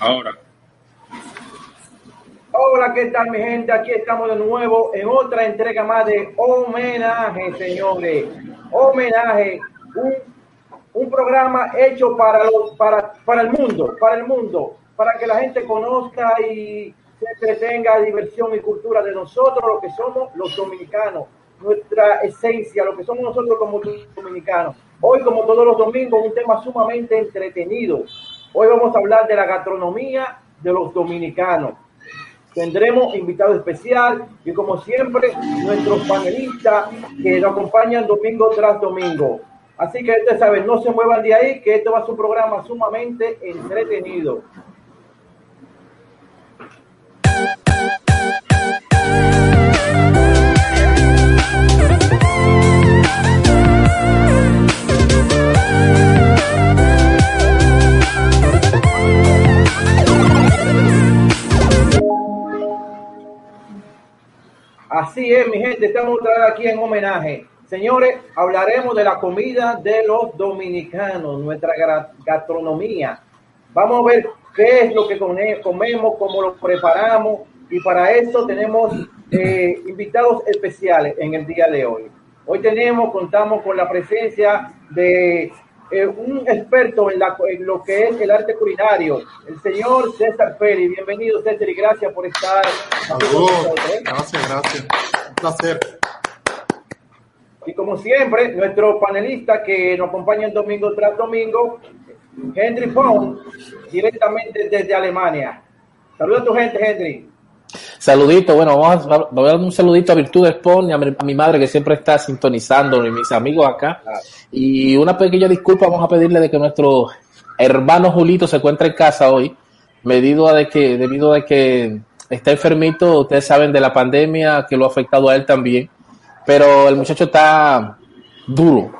Ahora. Hola, ¿qué tal mi gente? Aquí estamos de nuevo en otra entrega más de homenaje, señores. Homenaje, un, un programa hecho para, los, para, para el mundo, para el mundo, para que la gente conozca y se entretenga diversión y cultura de nosotros, lo que somos los dominicanos, nuestra esencia, lo que somos nosotros como dominicanos. Hoy, como todos los domingos, un tema sumamente entretenido. Hoy vamos a hablar de la gastronomía de los dominicanos. Tendremos invitado especial y como siempre nuestros panelistas que nos acompañan domingo tras domingo. Así que ustedes saben, no se muevan de ahí, que esto va a ser un programa sumamente entretenido. Así es, mi gente, estamos aquí en homenaje. Señores, hablaremos de la comida de los dominicanos, nuestra gastronomía. Vamos a ver qué es lo que comemos, cómo lo preparamos y para eso tenemos eh, invitados especiales en el día de hoy. Hoy tenemos, contamos con la presencia de eh, un experto en, la, en, lo que es el arte culinario, el señor César Pérez. Bienvenido, César, y gracias por estar. ¿eh? Gracias, gracias. Un placer. Y como siempre, nuestro panelista que nos acompaña el domingo tras domingo, Henry Fong, directamente desde Alemania. Saluda a tu gente, Henry. Saludito, bueno, vamos a, voy a dar un saludito a Virtudes Pon y a mi, a mi, madre que siempre está sintonizando y mis amigos acá. Y una pequeña disculpa vamos a pedirle de que nuestro hermano Julito se encuentre en casa hoy, debido a de que, debido a que está enfermito, ustedes saben de la pandemia que lo ha afectado a él también, pero el muchacho está duro,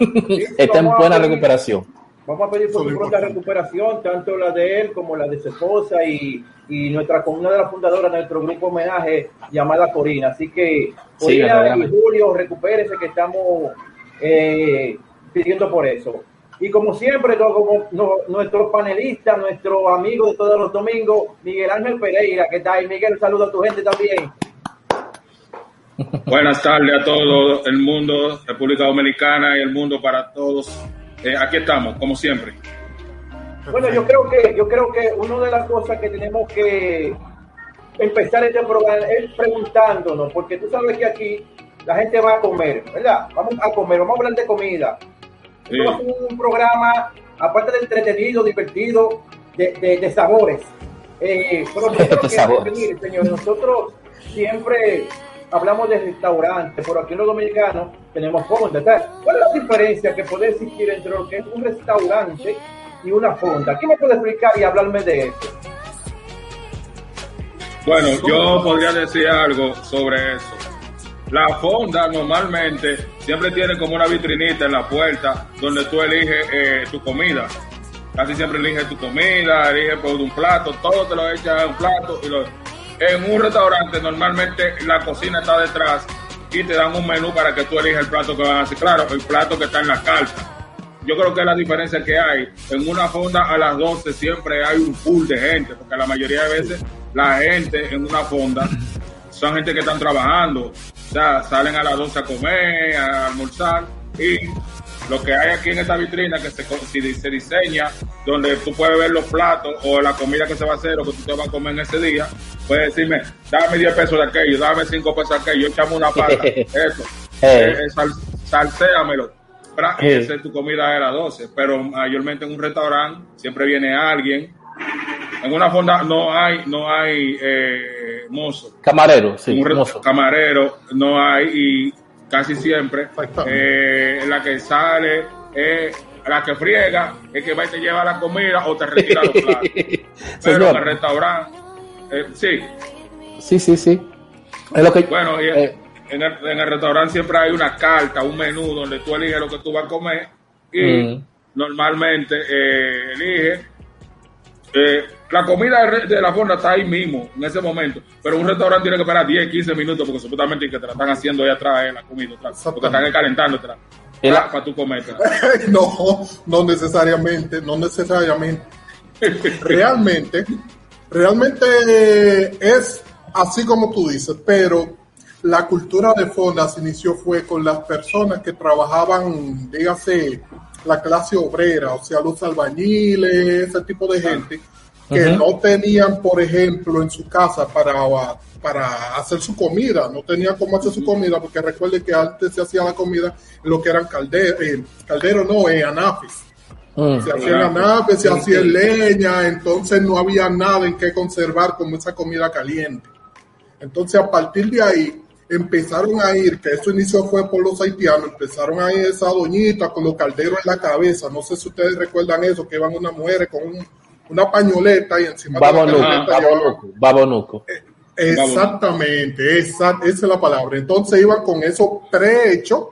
está en buena recuperación. Vamos a pedir por su pronta recuperación, tanto la de él como la de su esposa y, y nuestra una de las fundadoras de nuestro grupo homenaje llamada Corina. Así que Corina sí, y Julio, recupérense que estamos eh, pidiendo por eso. Y como siempre, como no, nuestro panelista, nuestro amigo de todos los domingos, Miguel Ángel Pereira, ¿qué tal? Miguel, un saludo a tu gente también. Buenas tardes a todo el mundo, República Dominicana y el mundo para todos. Eh, aquí estamos, como siempre. Bueno, yo creo que yo creo que una de las cosas que tenemos que empezar este programa es preguntándonos, porque tú sabes que aquí la gente va a comer, ¿verdad? Vamos a comer, vamos a hablar de comida. Sí. Esto es un programa, aparte de entretenido, divertido, de, de, de sabores. Eh, pero nosotros, sabores. Venir, señores, nosotros siempre hablamos de restaurantes, pero aquí en los dominicanos tenemos fonda. ¿Cuál es la diferencia que puede existir entre lo que es un restaurante y una fonda? ¿Quién me puede explicar y hablarme de eso? Bueno, yo podría decir algo sobre eso. La fonda normalmente siempre tiene como una vitrinita en la puerta donde tú eliges eh, tu comida. Casi siempre eliges tu comida, eliges por un plato, todo te lo echas en un plato y lo, en un restaurante normalmente la cocina está detrás y te dan un menú para que tú elijas el plato que van a hacer. Claro, el plato que está en la carta. Yo creo que es la diferencia que hay. En una fonda a las 12 siempre hay un pool de gente, porque la mayoría de veces la gente en una fonda son gente que están trabajando. O sea, salen a las 12 a comer, a almorzar y lo que hay aquí en esta vitrina que se, se diseña, donde tú puedes ver los platos o la comida que se va a hacer o que tú te vas a comer en ese día, puedes decirme, dame 10 pesos de aquello, dame 5 pesos de aquello, échame una pata, eso, eh, sal, salséamelo. Eh. Tu comida de las 12, pero mayormente en un restaurante siempre viene alguien. En una fonda no hay, no hay eh, mozo. Camarero, sí. Un mozo. Camarero no hay y casi siempre. Eh, la que sale, eh, la que friega, es que va y te lleva la comida o te retira los platos. Pero en el restaurante, eh, sí. Sí, sí, sí. Es lo que, bueno, y eh, en, el, en, el, restaurante siempre hay una carta, un menú donde tú eliges lo que tú vas a comer y mm. normalmente eh, eliges eh, la comida de la fonda está ahí mismo, en ese momento. Pero un restaurante tiene que esperar 10, 15 minutos porque supuestamente que te la están haciendo ahí atrás eh, la comida, porque están calentando para, para tú comer. no, no necesariamente, no necesariamente. realmente, realmente es así como tú dices, pero la cultura de fonda se inició fue con las personas que trabajaban, dígase, la clase obrera, o sea, los albañiles, ese tipo de gente que no tenían, por ejemplo, en su casa para, para hacer su comida, no tenían cómo hacer su comida, porque recuerde que antes se hacía la comida en lo que eran calderos, eh, caldero no, en anafes. Mm. Se hacía en anafes, se hacía leña, entonces no había nada en que conservar como esa comida caliente. Entonces, a partir de ahí, empezaron a ir, que eso inicio fue por los haitianos, empezaron a ir esa doñita con los calderos en la cabeza. No sé si ustedes recuerdan eso, que iban unas mujeres con una pañoleta y encima babonuco, eh, Exactamente, esa, esa, es la palabra. Entonces iban con eso prehecho,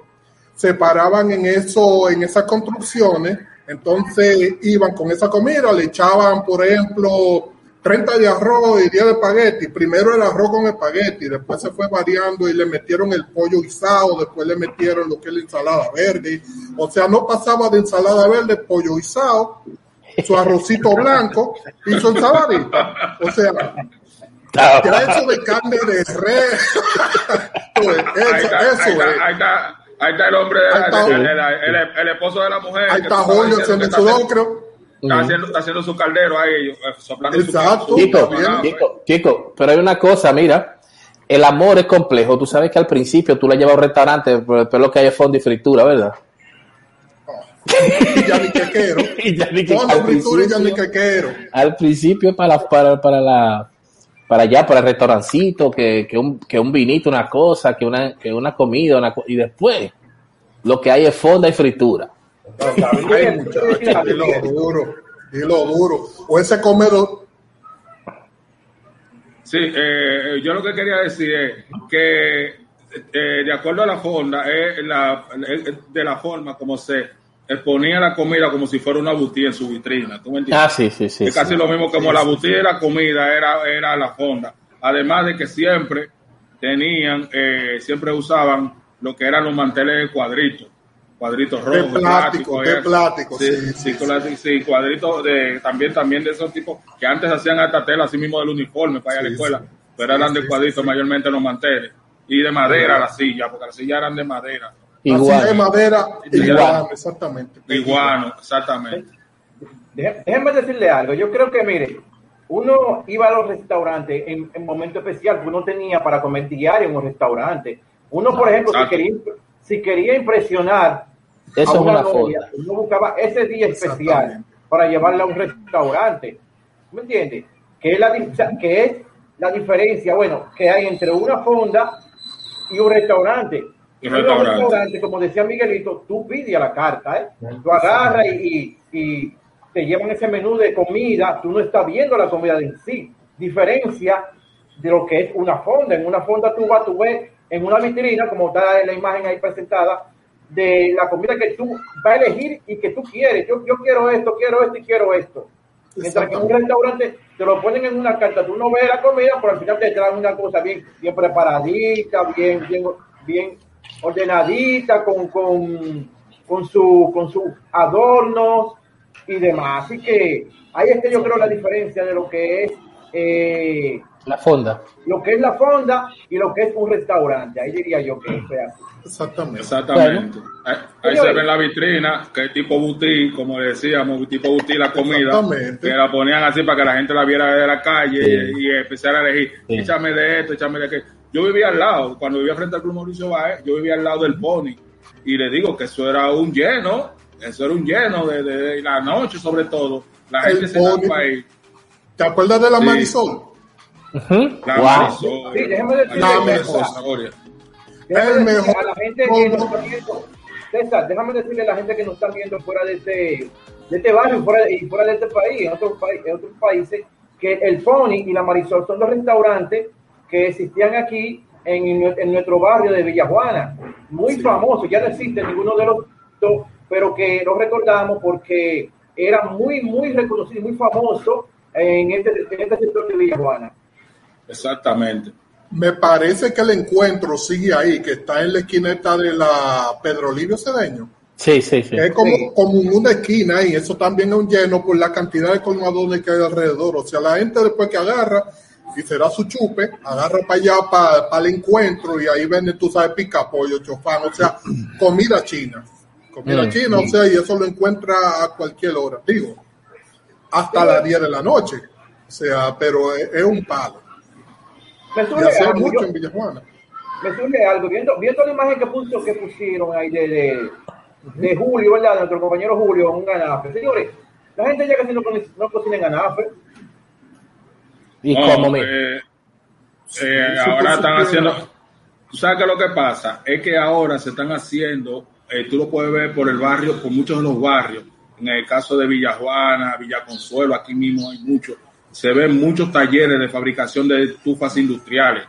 se paraban en eso, en esas construcciones, entonces iban con esa comida, le echaban, por ejemplo, 30 de arroz y 10 de espagueti. Primero el arroz con espagueti, después se fue variando y le metieron el pollo guisado, después le metieron lo que es la ensalada verde. O sea, no pasaba de ensalada verde, pollo guisado, su arrocito blanco y su ensaladita. O sea, ya hecho de carne de res. Pues, eso, eso ahí, está, ahí, está, el hombre, el, esposo de la mujer. Ahí está Julio, se me sudó, creo. Está, haciendo, está haciendo su caldero ahí, eh, soplando Exacto. Su Chico, Chico, Chico, pero hay una cosa, mira, el amor es complejo. Tú sabes que al principio tú le llevas a un restaurante, pero lo que hay es fondo y fritura, ¿verdad? y ya ni que quiero. y ya ni que, al, principio, ya ni al principio para, para, para la para allá, para el restaurancito, que, que, un, que un vinito, una cosa, que una, que una comida, una, y después lo que hay es fonda y fritura. Ay, y lo duro, y lo duro. O ese comedor. Sí, eh, yo lo que quería decir es que eh, de acuerdo a la fonda, es la, de la forma como se exponía la comida como si fuera una butía en su vitrina. ¿tú me entiendes? Ah, sí, sí, sí. Es casi lo mismo como la butía y la comida era, era la fonda. Además de que siempre tenían, eh, siempre usaban lo que eran los manteles de cuadritos cuadritos rojos, de plástico, de plástico, sí, sí, sí, sí, cuadritos de, también, también de esos tipos que antes hacían hasta tela así mismo del uniforme para ir a la escuela, pero eran de cuadritos mayormente los manteles y de madera la silla, porque las sillas eran de madera. Igual. de madera, igual, exactamente. Igual, exactamente. Déjenme decirle algo, yo creo que mire, uno iba a los restaurantes en, en momentos especiales, uno tenía para comer diario en un restaurante. Uno, por ejemplo, si quería, si quería impresionar Eso a una, novia, uno buscaba ese día especial para llevarla a un restaurante. ¿Me entiendes? Que es, la, que es la diferencia, bueno, que hay entre una fonda y un restaurante. Y un restaurante. como decía Miguelito, tú pides a la carta, ¿eh? Tú agarras y, y, te llevan ese menú de comida, tú no estás viendo la comida en sí. Diferencia de lo que es una fonda. En una fonda tú vas, tú ves en una vitrina, como está en la imagen ahí presentada, de la comida que tú vas a elegir y que tú quieres. Yo, yo quiero esto, quiero esto y quiero esto. Mientras que en un restaurante te lo ponen en una carta, tú no ves la comida, pero al final te traen una cosa bien, bien preparadita, bien, bien, bien ordenadita, con, con, con, su, con sus adornos y demás. Así que ahí es que yo creo la diferencia de lo que es eh, la fonda. Lo que es la fonda y lo que es un restaurante. Ahí diría yo que es así. Exactamente. Exactamente. Ahí, se ve en la vitrina, que es tipo butí, como decíamos, tipo butí la comida, que la ponían así para que la gente la viera de la calle y, empezara a elegir, échame de esto, échame de aquello. Yo vivía al lado, cuando vivía frente al Club Mauricio Baez, yo vivía al lado del Pony y le digo que eso era un lleno, eso era un lleno de, la noche sobre todo. La gente se ahí. ¿Te acuerdas de la Marisol? La Sí, déjame decirle la mejor. El mejor. A la gente que nos está viendo, César, déjame decirle a la gente que nos está viendo fuera de este, de este barrio fuera, y fuera de este país, en otros, en otros países, que el Pony y la Marisol son dos restaurantes que existían aquí en, en nuestro barrio de Villajuana, muy famosos, ya no existe ninguno de los dos, pero que los recordamos porque era muy, muy reconocido, muy famoso en este, en este sector de Villajuana. Exactamente. Me parece que el encuentro sigue ahí, que está en la esquineta de la Pedro Livio Cedeño. Sí, sí, sí. Es como, Sí. como en una esquina y eso también es un lleno por la cantidad de colmadones que hay alrededor. O sea, la gente después que agarra y se da su chupe, agarra para allá, para, el encuentro y ahí vende, tú sabes, pica pollo, chofán, o sea, comida china. Comida Mm, china, o sea, y eso lo encuentra a cualquier hora, digo, hasta las 10 de la noche. O sea, pero es, es un palo. Me surge algo, mucho yo- en Villajuana. me surge algo, viendo, viendo la imagen que puso, que pusieron ahí de, de, de Julio, ¿verdad? De nuestro compañero Julio, un ganafe. Señores, la gente ya casi no, no cocina en ganafe. Y No, como me... eh, eh, Sí, ahora están haciendo. ¿Tú sabes qué es lo que pasa? Es que ahora se están haciendo, eh, tú lo puedes ver por el barrio, por muchos de los barrios. En el caso de Villajuana, Villa Consuelo, aquí mismo hay muchos. Se ven muchos talleres de fabricación de estufas industriales.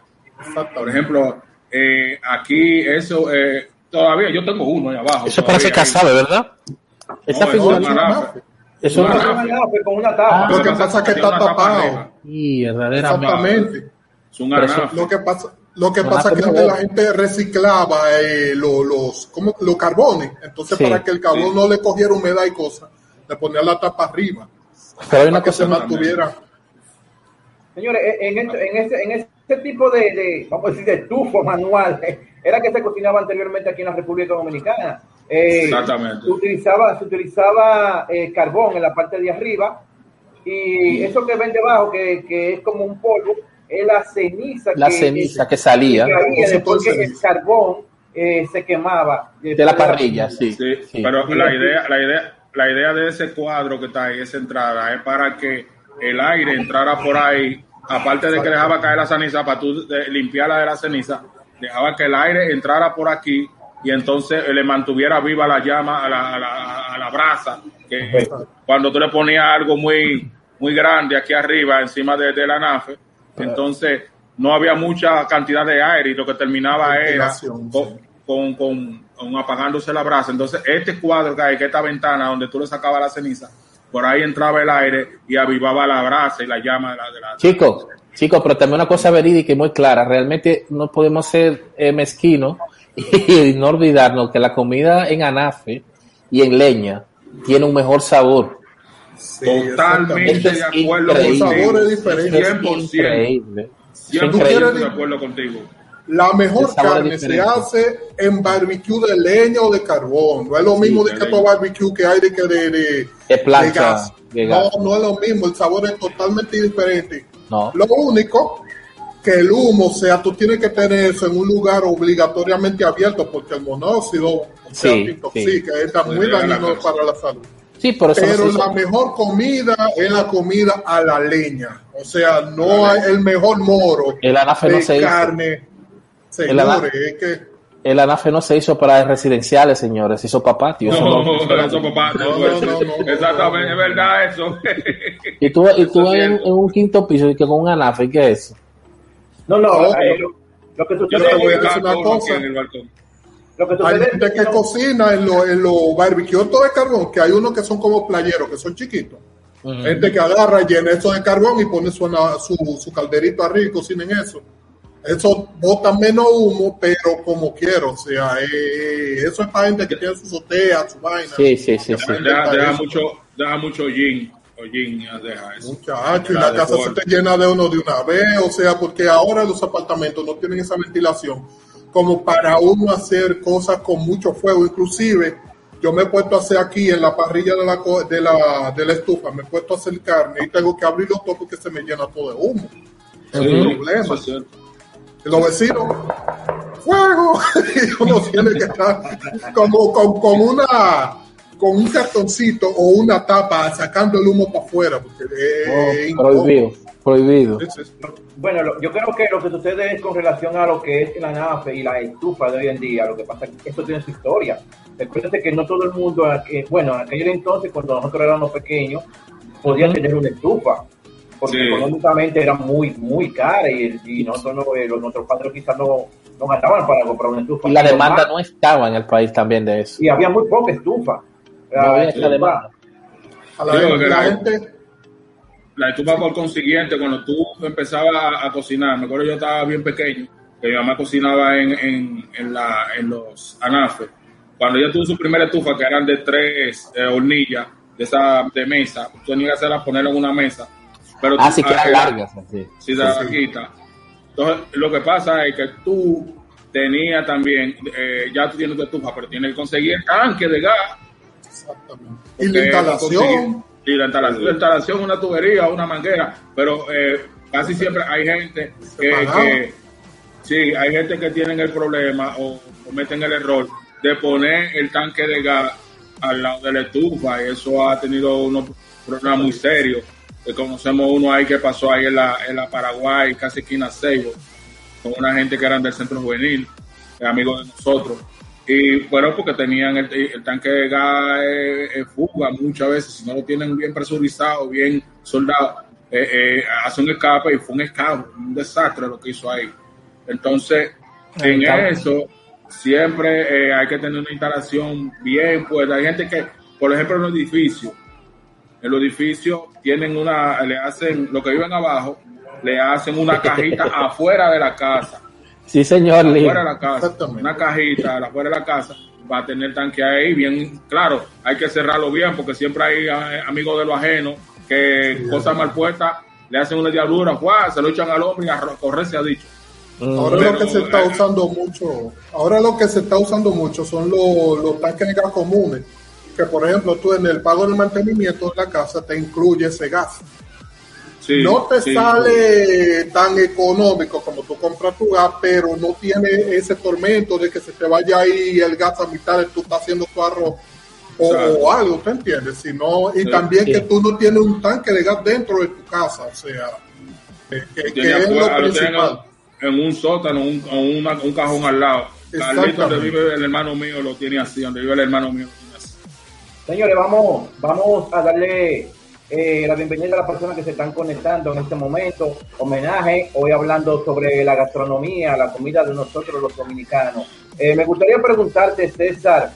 Por ejemplo, eh, aquí eso, eh, todavía yo tengo uno ahí abajo. Eso todavía parece casabe, ¿verdad? Esa No, figura... eso es. Eso no, es no, ganafe con una tapa. Lo que pasa es que está una tapa tapado. Sí, verdaderamente. Exactamente. Es un eso-. Lo que pasa, lo que pasa es que antes la gente reciclaba eh, lo- los, ¿cómo? los carbones. Entonces, Sí. para que el carbón Sí. no le cogiera humedad y cosas, le ponía la tapa arriba Pero hay una para que se cosa... mantuviera. Señores, en, en, este- en, ese, en ese tipo de, de, vamos a decir, de estufa manual, era que se cocinaba anteriormente aquí en la República Dominicana. Eh, Exactamente. Se utilizaba, se utilizaba eh, carbón en la parte de arriba y eso que ven debajo, que, que es como un polvo, es la ceniza. La que, ceniza que salía. que caía Ese después que entonces- el carbón eh, se quemaba. De la parrilla, sí. Sí, sí. pero la idea, la idea, la idea de ese cuadro que está ahí, esa entrada, es para que el aire entrara por ahí, aparte de que dejaba caer la ceniza, para tú eh, limpiarla de la ceniza, dejaba que el aire entrara por aquí y entonces eh, le mantuviera viva la llama a la, a la, a la brasa, que cuando tú le ponías algo muy, muy grande aquí arriba, encima de, de la nafe, entonces no había mucha cantidad de aire y lo que terminaba era con, con, con- con apagándose la brasa. Entonces, este cuadro que hay, que esta ventana donde tú le sacabas la ceniza, por ahí entraba el aire y avivaba la brasa y la llama de la... De la Chicos, chicos, pero también una cosa verídica y muy clara. Realmente no podemos ser eh, mezquinos y no olvidarnos que la comida en anafe y en leña tiene un mejor sabor. Sí, Totalmente de acuerdo increíble. El sabor es diferente. Esto es 100%. increíble. Es 100% increíble. de acuerdo contigo. La mejor carne se hace en barbecue de leña o de carbón. No es lo mismo de de que todo barbecue que hay de que de, de, De plancha, gas. de gas. No, no es lo mismo. El sabor es totalmente diferente. No. Lo único que el humo, o sea, tú tienes que tener eso en un lugar obligatoriamente abierto porque el monóxido, o sea, Sí, te intoxica, está muy dañino para la salud. Sí, por eso no Pero la mejor comida es la comida a la leña. O sea, no hay el mejor moro El de no se hizo. carne. Señores, es que El anafe no se hizo para residenciales, señores, se hizo para patios. No, no- papá, No, no, no, no, no, Exactamente, es verdad eso. Y tú, y tú en, en un quinto piso y que con un anafe, ¿qué es? No, no, No. eh, lo, lo que Yo sucede te voy a decir una cosa. en el balcón. lo que hay gente es que no- cocina en los en los barbecues de carbón, que hay unos que son como playeros, que son chiquitos. Gente que agarra, llena eso de carbón y pone su, su, su calderito arriba y cocina en eso. Eso bota menos humo, pero como quiero. O sea, eh, eso es para gente que tiene su azotea, su vaina. Sí, sí, sí, sí. Deja, mucho, deja mucho gin. O gin, ya deja eso. Muchacho, y la casa se te llena de uno de una vez, o sea, porque ahora los apartamentos no tienen esa ventilación como para uno hacer cosas con mucho fuego. Inclusive, yo me he puesto a hacer aquí en la parrilla de la, co- de la, de la estufa, me he puesto a hacer carne y tengo que abrirlo todo porque se me llena todo de humo. Es Sí, un problema. es los vecinos, ¡fuego! y uno tiene que estar como con, con una con un cartoncito o una tapa sacando el humo para afuera, porque es No, prohibido, prohibido. Bueno, lo- yo creo que lo que sucede es con relación a lo que es la nafe y la estufa de hoy en día. Lo que pasa es que esto tiene su historia. Recuerden que no todo el mundo, eh, bueno, en aquel entonces, cuando nosotros éramos pequeños, podía tener una estufa. Porque Sí. económicamente era muy, muy cara y, y nosotros, no, eh, los- nuestros padres quizás no, no gastaban para comprar una estufa. Y la demanda más- no estaba en el país también de eso. Y había muy poca estufa. No había La esa estufa- demanda. A la, gente, la la- gente, La estufa por consiguiente, cuando tú empezabas a, a cocinar, me acuerdo yo estaba bien pequeño, que mi mamá cocinaba en, en, en, la, en los anafes, cuando ella tuvo su primera estufa, que eran de tres eh, hornillas, de esa de mesa, tú tenías que hacerla ponerla en una mesa. Pero Ah, tú- sí, que eran largas. Sí. Sí. Entonces, lo que pasa es que tú tenías también, eh, ya tú tienes tu estufa, pero tienes que conseguir el tanque de gas. Exactamente. Y la instalación, Y la instalación, la instalación, una tubería, una manguera, pero eh, casi siempre hay gente que, que- sí, hay gente que tienen el problema o cometen el error de poner el tanque de gas al lado de la estufa y eso ha tenido unos problemas muy serios. Que conocemos uno ahí que pasó ahí en la, en la Paraguay, casi esquina Seibo, con una gente que eran del centro juvenil, eh, amigos de nosotros. Y bueno, porque tenían el, el tanque de gas eh, eh, fuga muchas veces, si no lo tienen bien presurizado, bien soldado, eh, eh, hace un escape y fue un escape, un desastre lo que hizo ahí. Entonces, en eso siempre eh, hay que tener una instalación bien puesta. Hay gente que, por ejemplo, en los edificios, en los edificios tienen una, le hacen, los que viven abajo, le hacen una cajita afuera de la casa Sí, señor Lee. afuera de la casa, Exactamente. una cajita afuera de la casa, va a tener tanque ahí bien claro. Hay que cerrarlo bien porque siempre hay eh, amigos de lo ajeno que cosas mal puestas le hacen una diablura, ¡guau! se lo echan al hombre y a correr se ha dicho. Mm. ahora Pero, lo que se está eh, usando mucho, ahora lo que se está usando mucho son los, los tanques de gas comunes, que por ejemplo tú en el pago del mantenimiento de la casa te incluye ese gas. Sí, no te sí. sale tan económico como tú compras tu gas, pero no tiene ese tormento de que se te vaya ahí el gas a mitad de tú estás haciendo tu arroz o, algo, ¿te entiendes? Sino, y Sí. también Sí. que tú no tienes un tanque de gas dentro de tu casa, o sea, que, es lo principal. en un sótano, un, un cajón al lado. Carlito, donde Exactamente. vive el hermano mío, lo tiene así, donde vive el hermano mío, lo tiene así. Señores, vamos, vamos a darle eh, la bienvenida a las personas que se están conectando en este momento. Homenaje, hoy hablando sobre la gastronomía, la comida de nosotros los dominicanos. Eh, me gustaría preguntarte, César,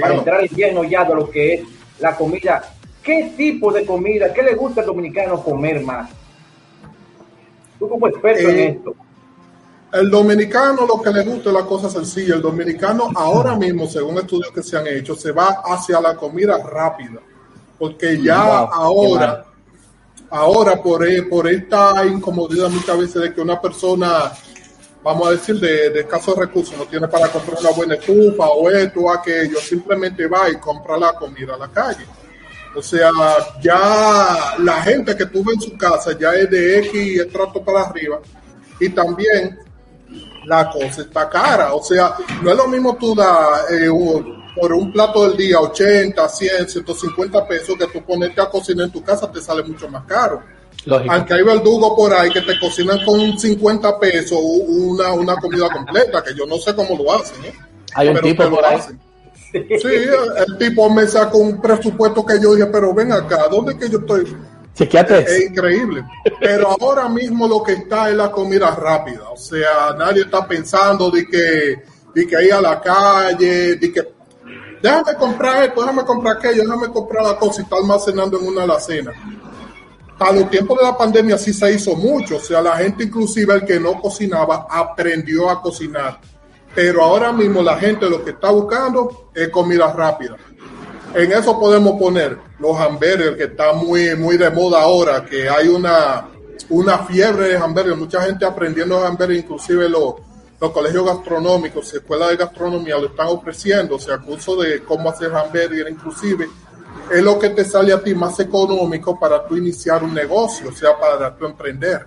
para entrar en lleno ya de lo que es la comida, ¿qué tipo de comida, qué le gusta al dominicano comer más? Tú como experto Eh, en esto. El dominicano lo que le gusta es la cosa sencilla. El dominicano ahora mismo, según estudios que se han hecho, se va hacia la comida rápida. Porque ya Wow, ahora, ahora por, e- por esta incomodidad muchas veces de que una persona, vamos a decir, de, de escasos recursos, no tiene para comprar una buena estufa o esto o aquello, simplemente va y compra la comida a la calle. O sea, ya la gente que tuvo en su casa ya es de X estrato para arriba. Y también la cosa está cara. O sea, no es lo mismo tú dar eh, un- por un plato del día 80, 100, 150 pesos que tú ponerte a cocinar en tu casa te sale mucho más caro. Lógico. Aunque hay verdugos por ahí que te cocinan con 50 pesos una, una comida completa, que yo no sé cómo lo hacen. ¿eh? Hay un Pero tipo por ahí. hacen. Sí, el tipo me sacó un presupuesto que yo dije, pero ven acá, ¿dónde es que yo estoy? Chequeate Es increíble. Pero ahora mismo lo que está es la comida rápida. O sea, nadie está pensando de que, de que ir a la calle, de que déjame comprar esto, déjame comprar aquello, déjame comprar la cosa y está almacenando en una alacena. A los tiempos de la pandemia sí se hizo mucho. O sea, la gente, inclusive el que no cocinaba, aprendió a cocinar. Pero ahora mismo la gente lo que está buscando es comida rápida. En eso podemos poner los hamburgers, que está muy, muy de moda ahora, que hay una, una fiebre de hamburgers, mucha gente aprendiendo hamburgers, inclusive los, los colegios gastronómicos, escuelas de gastronomía lo están ofreciendo, o sea, curso de cómo hacer hamburger, inclusive, es lo que te sale a ti más económico para tú iniciar un negocio, o sea, para tú emprender.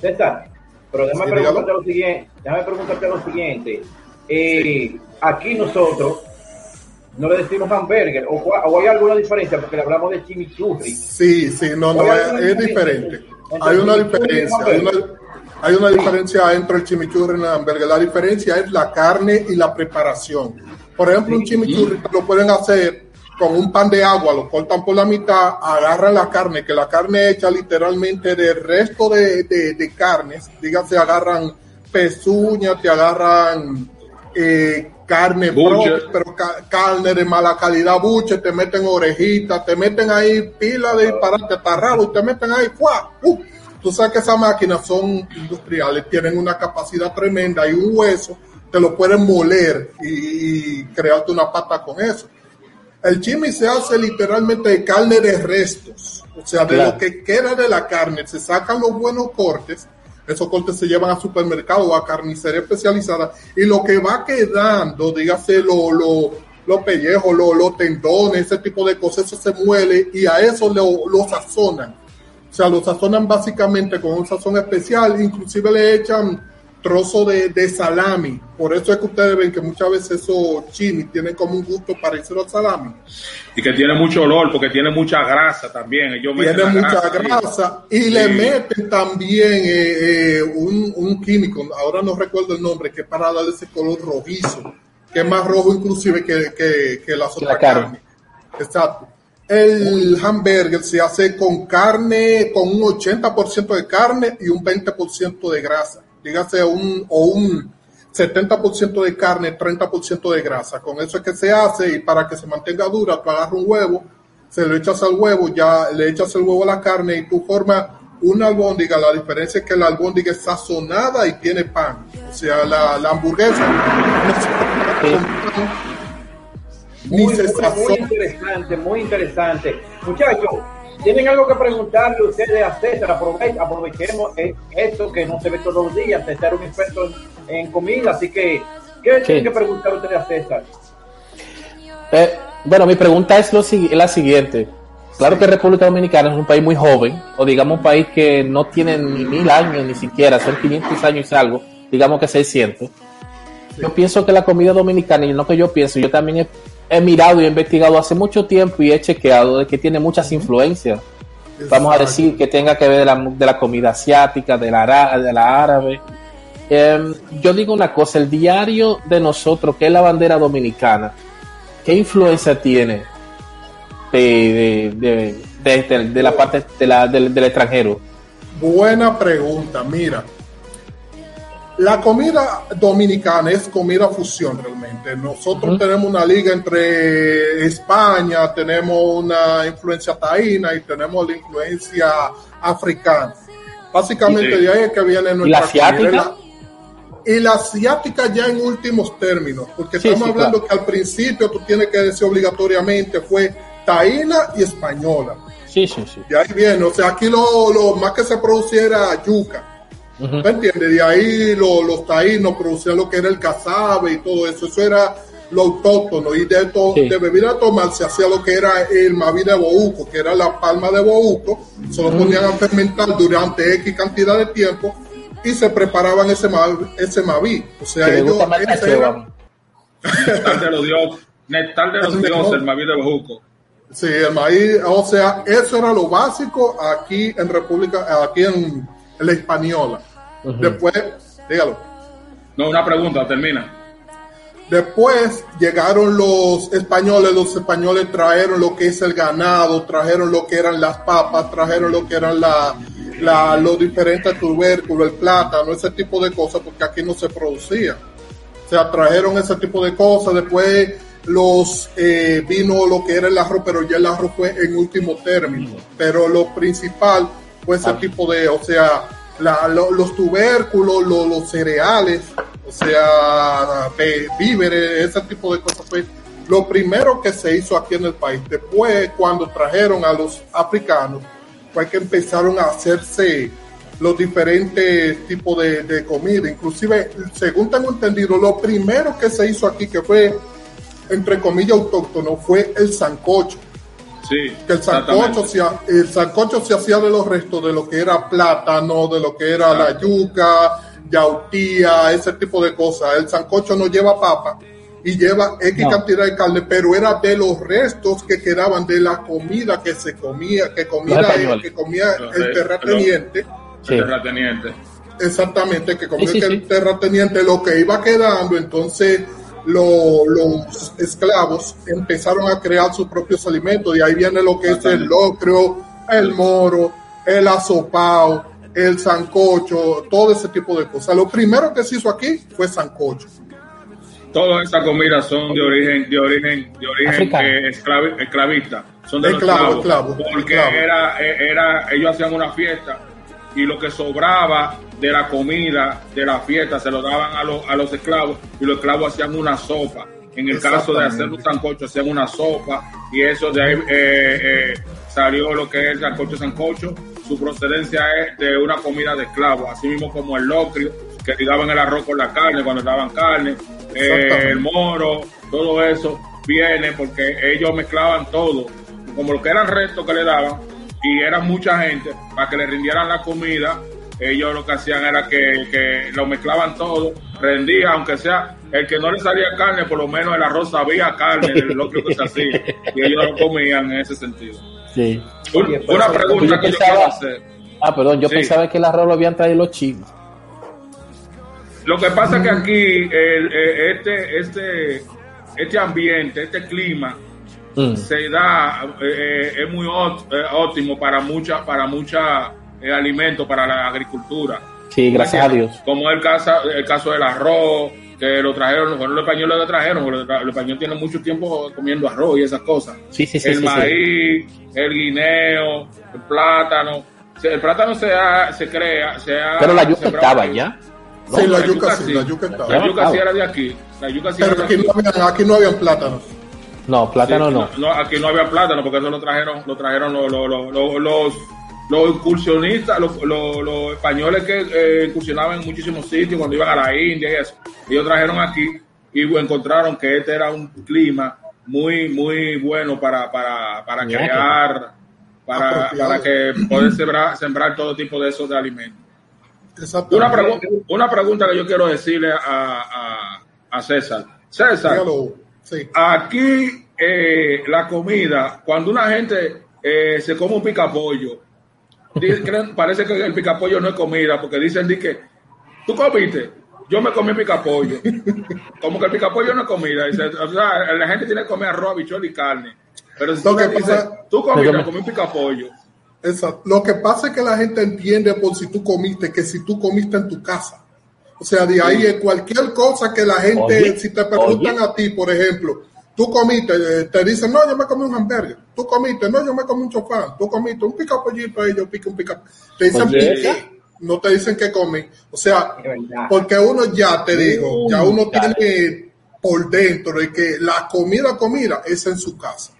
César, pero déjame Sí, preguntarte lo siguiente, déjame preguntarte lo siguiente. Eh, Aquí nosotros no le decimos hamburger, o, hay alguna diferencia, porque le hablamos de chimichurri. Sí, sí, no, no, es, diferente. Hay una diferencia, hay una, dices, hay una diferencia entre el chimichurri y el hamburger. La diferencia es la carne y la preparación. Por ejemplo, un chimichurri lo pueden hacer con un pan de agua, lo cortan por la mitad, agarran la carne, que la carne hecha literalmente del resto de, de, de carnes, dígase, agarran pezuña, te agarran eh, carne Buche. propia, pero ca- carne de mala calidad, buche, te meten orejitas, te meten ahí pila de disparate, hasta rabo, y te meten ahí, ¡fua! ¡Uh! Tú sabes que esas máquinas son industriales, tienen una capacidad tremenda y un hueso te lo pueden moler y, crearte una pata con eso. El chimi se hace literalmente de carne de restos, o sea, de lo que queda de la carne, se sacan los buenos cortes, esos cortes se llevan al supermercado a carnicería especializada, y lo que va quedando, dígase, lo, lo, los pellejos, los, tendones, ese tipo de cosas, eso se muele y a eso lo, lo sazonan. O sea, lo sazonan básicamente con un sazón especial, inclusive le echan trozo de, de, salami. Por eso es que ustedes ven que muchas veces esos chini tienen como un gusto parecido al salami. Y que tiene mucho olor porque tiene mucha grasa también. Ellos tiene mucha grasa, y, le meten también eh, eh, un, un, químico, ahora no recuerdo el nombre, que es para darle ese color rojizo, que es más rojo inclusive que, que, que la otra carne. Exacto. El hamburger se hace con carne, con un 80% de carne y un 20% de grasa dígase un, o un 70% de carne, 30% de grasa. Con eso es que se hace y para que se mantenga dura, tú agarras un huevo, se lo echas al huevo, ya le echas el huevo a la carne y tú formas una albóndiga. La diferencia es que la albóndiga es sazonada y tiene pan. O sea, la, hamburguesa muy, muy, muy interesante, muy interesante. Muchachos, ¿Tienen algo que preguntarle ustedes a César? aprovechemos esto que no se ve todos los días. César es un experto en, comida, así que, ¿qué tienen que preguntar ustedes a César? Eh, bueno, mi pregunta es lo, la siguiente. Claro que República Dominicana es un país muy joven, o digamos un país que no tiene ni mil años ni siquiera, son 500 años y algo, digamos que 600. Yo pienso que la comida dominicana, y no que yo pienso, yo también he he mirado y he investigado hace mucho tiempo y he chequeado de que tiene muchas influencias. Vamos a decir que tenga que ver de la, de la comida asiática, de la, de la árabe. Em, yo digo una cosa, el diario de nosotros, que es la bandera dominicana, ¿qué influencia tiene de, de, de, la parte del, del extranjero? Buena pregunta, mira. La comida dominicana es comida fusión realmente. Nosotros tenemos una liga entre España, tenemos una influencia taína y tenemos la influencia africana. Básicamente de ahí es que viene nuestra ¿Y la asiática? y la asiática ya en últimos términos, porque estamos hablando que al principio tú tienes que decir obligatoriamente fue taína y española. Sí, sí, sí. Y ahí viene, o sea, aquí lo, lo más que se produciera yuca ¿Me entiendes? De ahí los taínos producían lo que era el cazabe y todo eso. Eso era lo autóctono. Y de, to, de bebida a tomar se hacía lo que era el maví de bohuco, que era la palma de bohuco. Se lo ponían a fermentar durante X cantidad de tiempo y se preparaban ese, ese maví. O sea, ellos. Nectar de los dioses, nectar de los dioses, el maví de bohuco. Sí, el maíz, o sea, eso era lo básico aquí en República, aquí en, la española. Después, dígalo. No, una pregunta, termina. Después llegaron los españoles, los españoles trajeron lo que es el ganado, trajeron lo que eran las papas, trajeron lo que eran la, la, los diferentes tubérculos, el plátano, ese tipo de cosas, porque aquí no se producía. O sea, trajeron ese tipo de cosas, después los eh, vino lo que era el arroz, pero ya el arroz fue en último término. Pero lo principal fue ese ah. tipo de, o sea, los tubérculos, los cereales, o sea, víveres, ese tipo de cosas. Pues, lo primero que se hizo aquí en el país, después cuando trajeron a los africanos, fue que empezaron a hacerse los diferentes tipos de, de comida. Inclusive, según tengo entendido, lo primero que se hizo aquí, que fue, entre comillas, autóctono, fue el sancocho que el sancocho, se, el sancocho se hacía de los restos de lo que era plátano, de lo que era la yuca, yautía, ese tipo de cosas. El sancocho no lleva papa y lleva X cantidad de carne, pero era de los restos que quedaban de la comida que se comía, que comía, que comía el terrateniente. El terrateniente. Exactamente, que comía el terrateniente, lo que iba quedando, entonces los esclavos empezaron a crear sus propios alimentos. Y ahí viene lo que es el locro, el moro, el asopao, el sancocho, todo ese tipo de cosas. Lo primero que se hizo aquí fue sancocho. Todas esas comidas son de origen, de origen, de origen eh, esclavista. Son de esclavos, porque Era, era, ellos hacían una fiesta y lo que sobraba de la comida, de la fiesta, se lo daban a, los a los esclavos y los esclavos hacían una sopa. En el caso de hacer un sancocho, hacían una sopa y eso de ahí eh, eh, salió lo que es el sancocho sancocho. Su procedencia es de una comida de esclavos, así mismo como el locrio, que tiraban el arroz con la carne cuando daban carne, eh, el moro, todo eso viene porque ellos mezclaban todo, como lo que eran restos que le daban, y era mucha gente, para que le rindieran la comida, ellos lo que hacían era que, que lo mezclaban todo, rendía, aunque sea el que no le salía carne, por lo menos el arroz sabía carne, el locrio que se hacía, y ellos lo comían en ese sentido. Sí. Un- una pregunta Yo que yo pensaba- quiero hacer. Ah, perdón, yo Sí. pensaba que el arroz lo habían traído los chinos. Lo que pasa es que aquí el, eh, este, este, este ambiente, este clima, Mm. se da, eh, eh, es muy eh, óptimo para mucha, para mucha eh, alimento, para la agricultura. Sí, gracias a Dios. Como el caso, el caso del arroz, que lo trajeron, bueno, los españoles lo trajeron, porque los los españoles tienen mucho tiempo comiendo arroz y esas cosas. Sí, sí, sí. el sí, sí. maíz, el guineo, el plátano. El plátano se, ha- se crea, se ha Pero la yuca estaba aquí. ya. Sí, la la yuca yuca sí, sí. la yuca estaba. La yuca sí era de aquí. La yuca sí Pero era de aquí aquí. no habían, aquí no habían plátanos. No, plátano Sí, no. Aquí no había plátano porque eso lo trajeron, lo trajeron los, los, los, los, los- incursionistas, los, los, los españoles que eh, incursionaban en muchísimos sitios cuando iban a la India y eso. Ellos trajeron aquí y encontraron que este era un clima muy, muy bueno para, para, para crear, para, Apropiado. para que poder sembrar, sembrar todo tipo de esos de alimentos. Una, pregu- una pregunta que yo quiero decirle a, a, a César. César. Sí. Aquí eh, la comida, cuando una gente eh, se come un picapollo, di- creen- parece que el picapollo no es comida, porque dicen di que tú comiste, yo me comí picapollo. Como que el picapollo no es comida. Dice, o sea, la gente tiene que comer arroz, habichuela y carne. Pero si tú Lo que dices, pasa- tú comiste, me- comí un picapollo. Exacto. Lo que pasa es que la gente entiende por si tú comiste, que si tú comiste en tu casa. O sea, de ahí es cualquier cosa que la gente, Oye, si te preguntan oye. a ti, por ejemplo, tú comiste, eh, te dicen, no, yo me comí un hamburger. Tú comiste, no, yo me comí un chofán. Tú comiste un picapollito, y yo piqué un pica. Te dicen Oye, piqué, no te dicen que comen. O sea, porque uno ya te digo, Uh, ya uno dale. tiene por dentro de que la comida, comida es en su casa.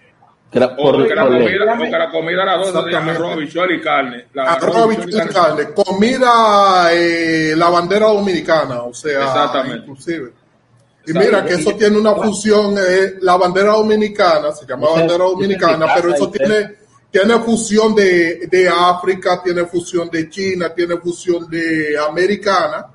Por- que la por comida, o que la comida a las dos se llama Exactamente. arroz, habichuela y carne. La Arroz, y carne, comida, eh, la bandera dominicana, o sea, Exactamente. inclusive. Y mira que eso tiene una fusión, eh, la bandera dominicana, se llama bandera es dominicana, mi pero eso tiene, tiene fusión de, de África, tiene fusión de China, tiene fusión de americana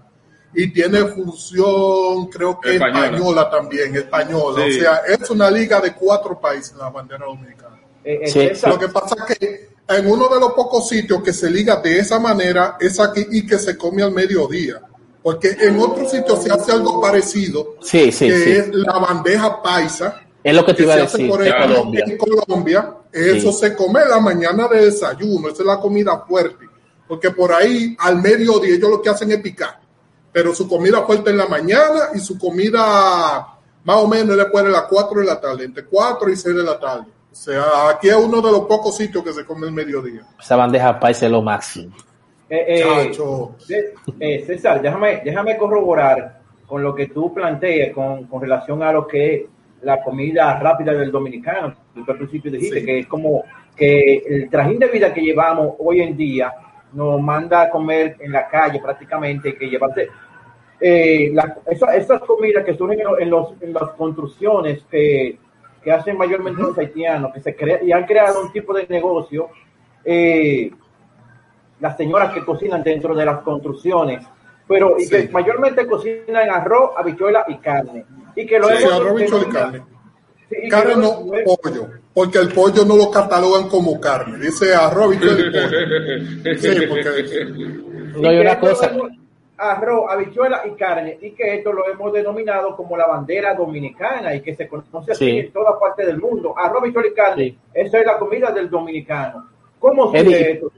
y tiene fusión, creo que Española. española, también, española. Sí. O sea, es una liga de cuatro países la bandera dominicana. Eh, eh, Sí. Lo que pasa es que en uno de los pocos sitios que se liga de esa manera es aquí y que se come al mediodía. Porque en otros sitios se hace algo parecido, Sí, sí, que sí. es la bandeja paisa, Es lo que te iba a decir. por de ejemplo, Colombia. en Colombia. Eso se come la mañana de desayuno, esa es la comida fuerte. Porque por ahí al mediodía ellos lo que hacen es picar. Pero su comida fuerte en la mañana y su comida más o menos después de las 4 de la tarde, entre 4 y 6 de la tarde. O sea, aquí es uno de los pocos sitios que se come el mediodía. Esa bandeja paisa es lo máximo. Eh, eh, eh, César, déjame, déjame corroborar con lo que tú planteas con, con relación a lo que es la comida rápida del dominicano. Tú al principio dijiste Sí. que es como que el trajín de vida que llevamos hoy en día nos manda a comer en la calle prácticamente, que llevarte eh, la- esa- esas comidas que surgen en, lo- en los, en las construcciones que, que hacen mayormente los haitianos, que se crea, y han creado un tipo de negocio. eh, las señoras que cocinan dentro de las construcciones, pero y Sí. que mayormente cocinan arroz, habichuela y carne. Y que lo Sí, hemos arroz, habichuela y carne. Sí, y que Carne no, lo- pollo. Porque el pollo no lo catalogan como carne. Dice arroz, habichuela y pollo. Sí, porque No hay una esto lo cosa. hemos- arroz, habichuela y carne, y que esto lo hemos denominado como la bandera dominicana y que se conoce así Sí. en toda parte del mundo. Arroz, habichuela y carne, Sí. eso es la comida del dominicano. ¿Cómo surge esto?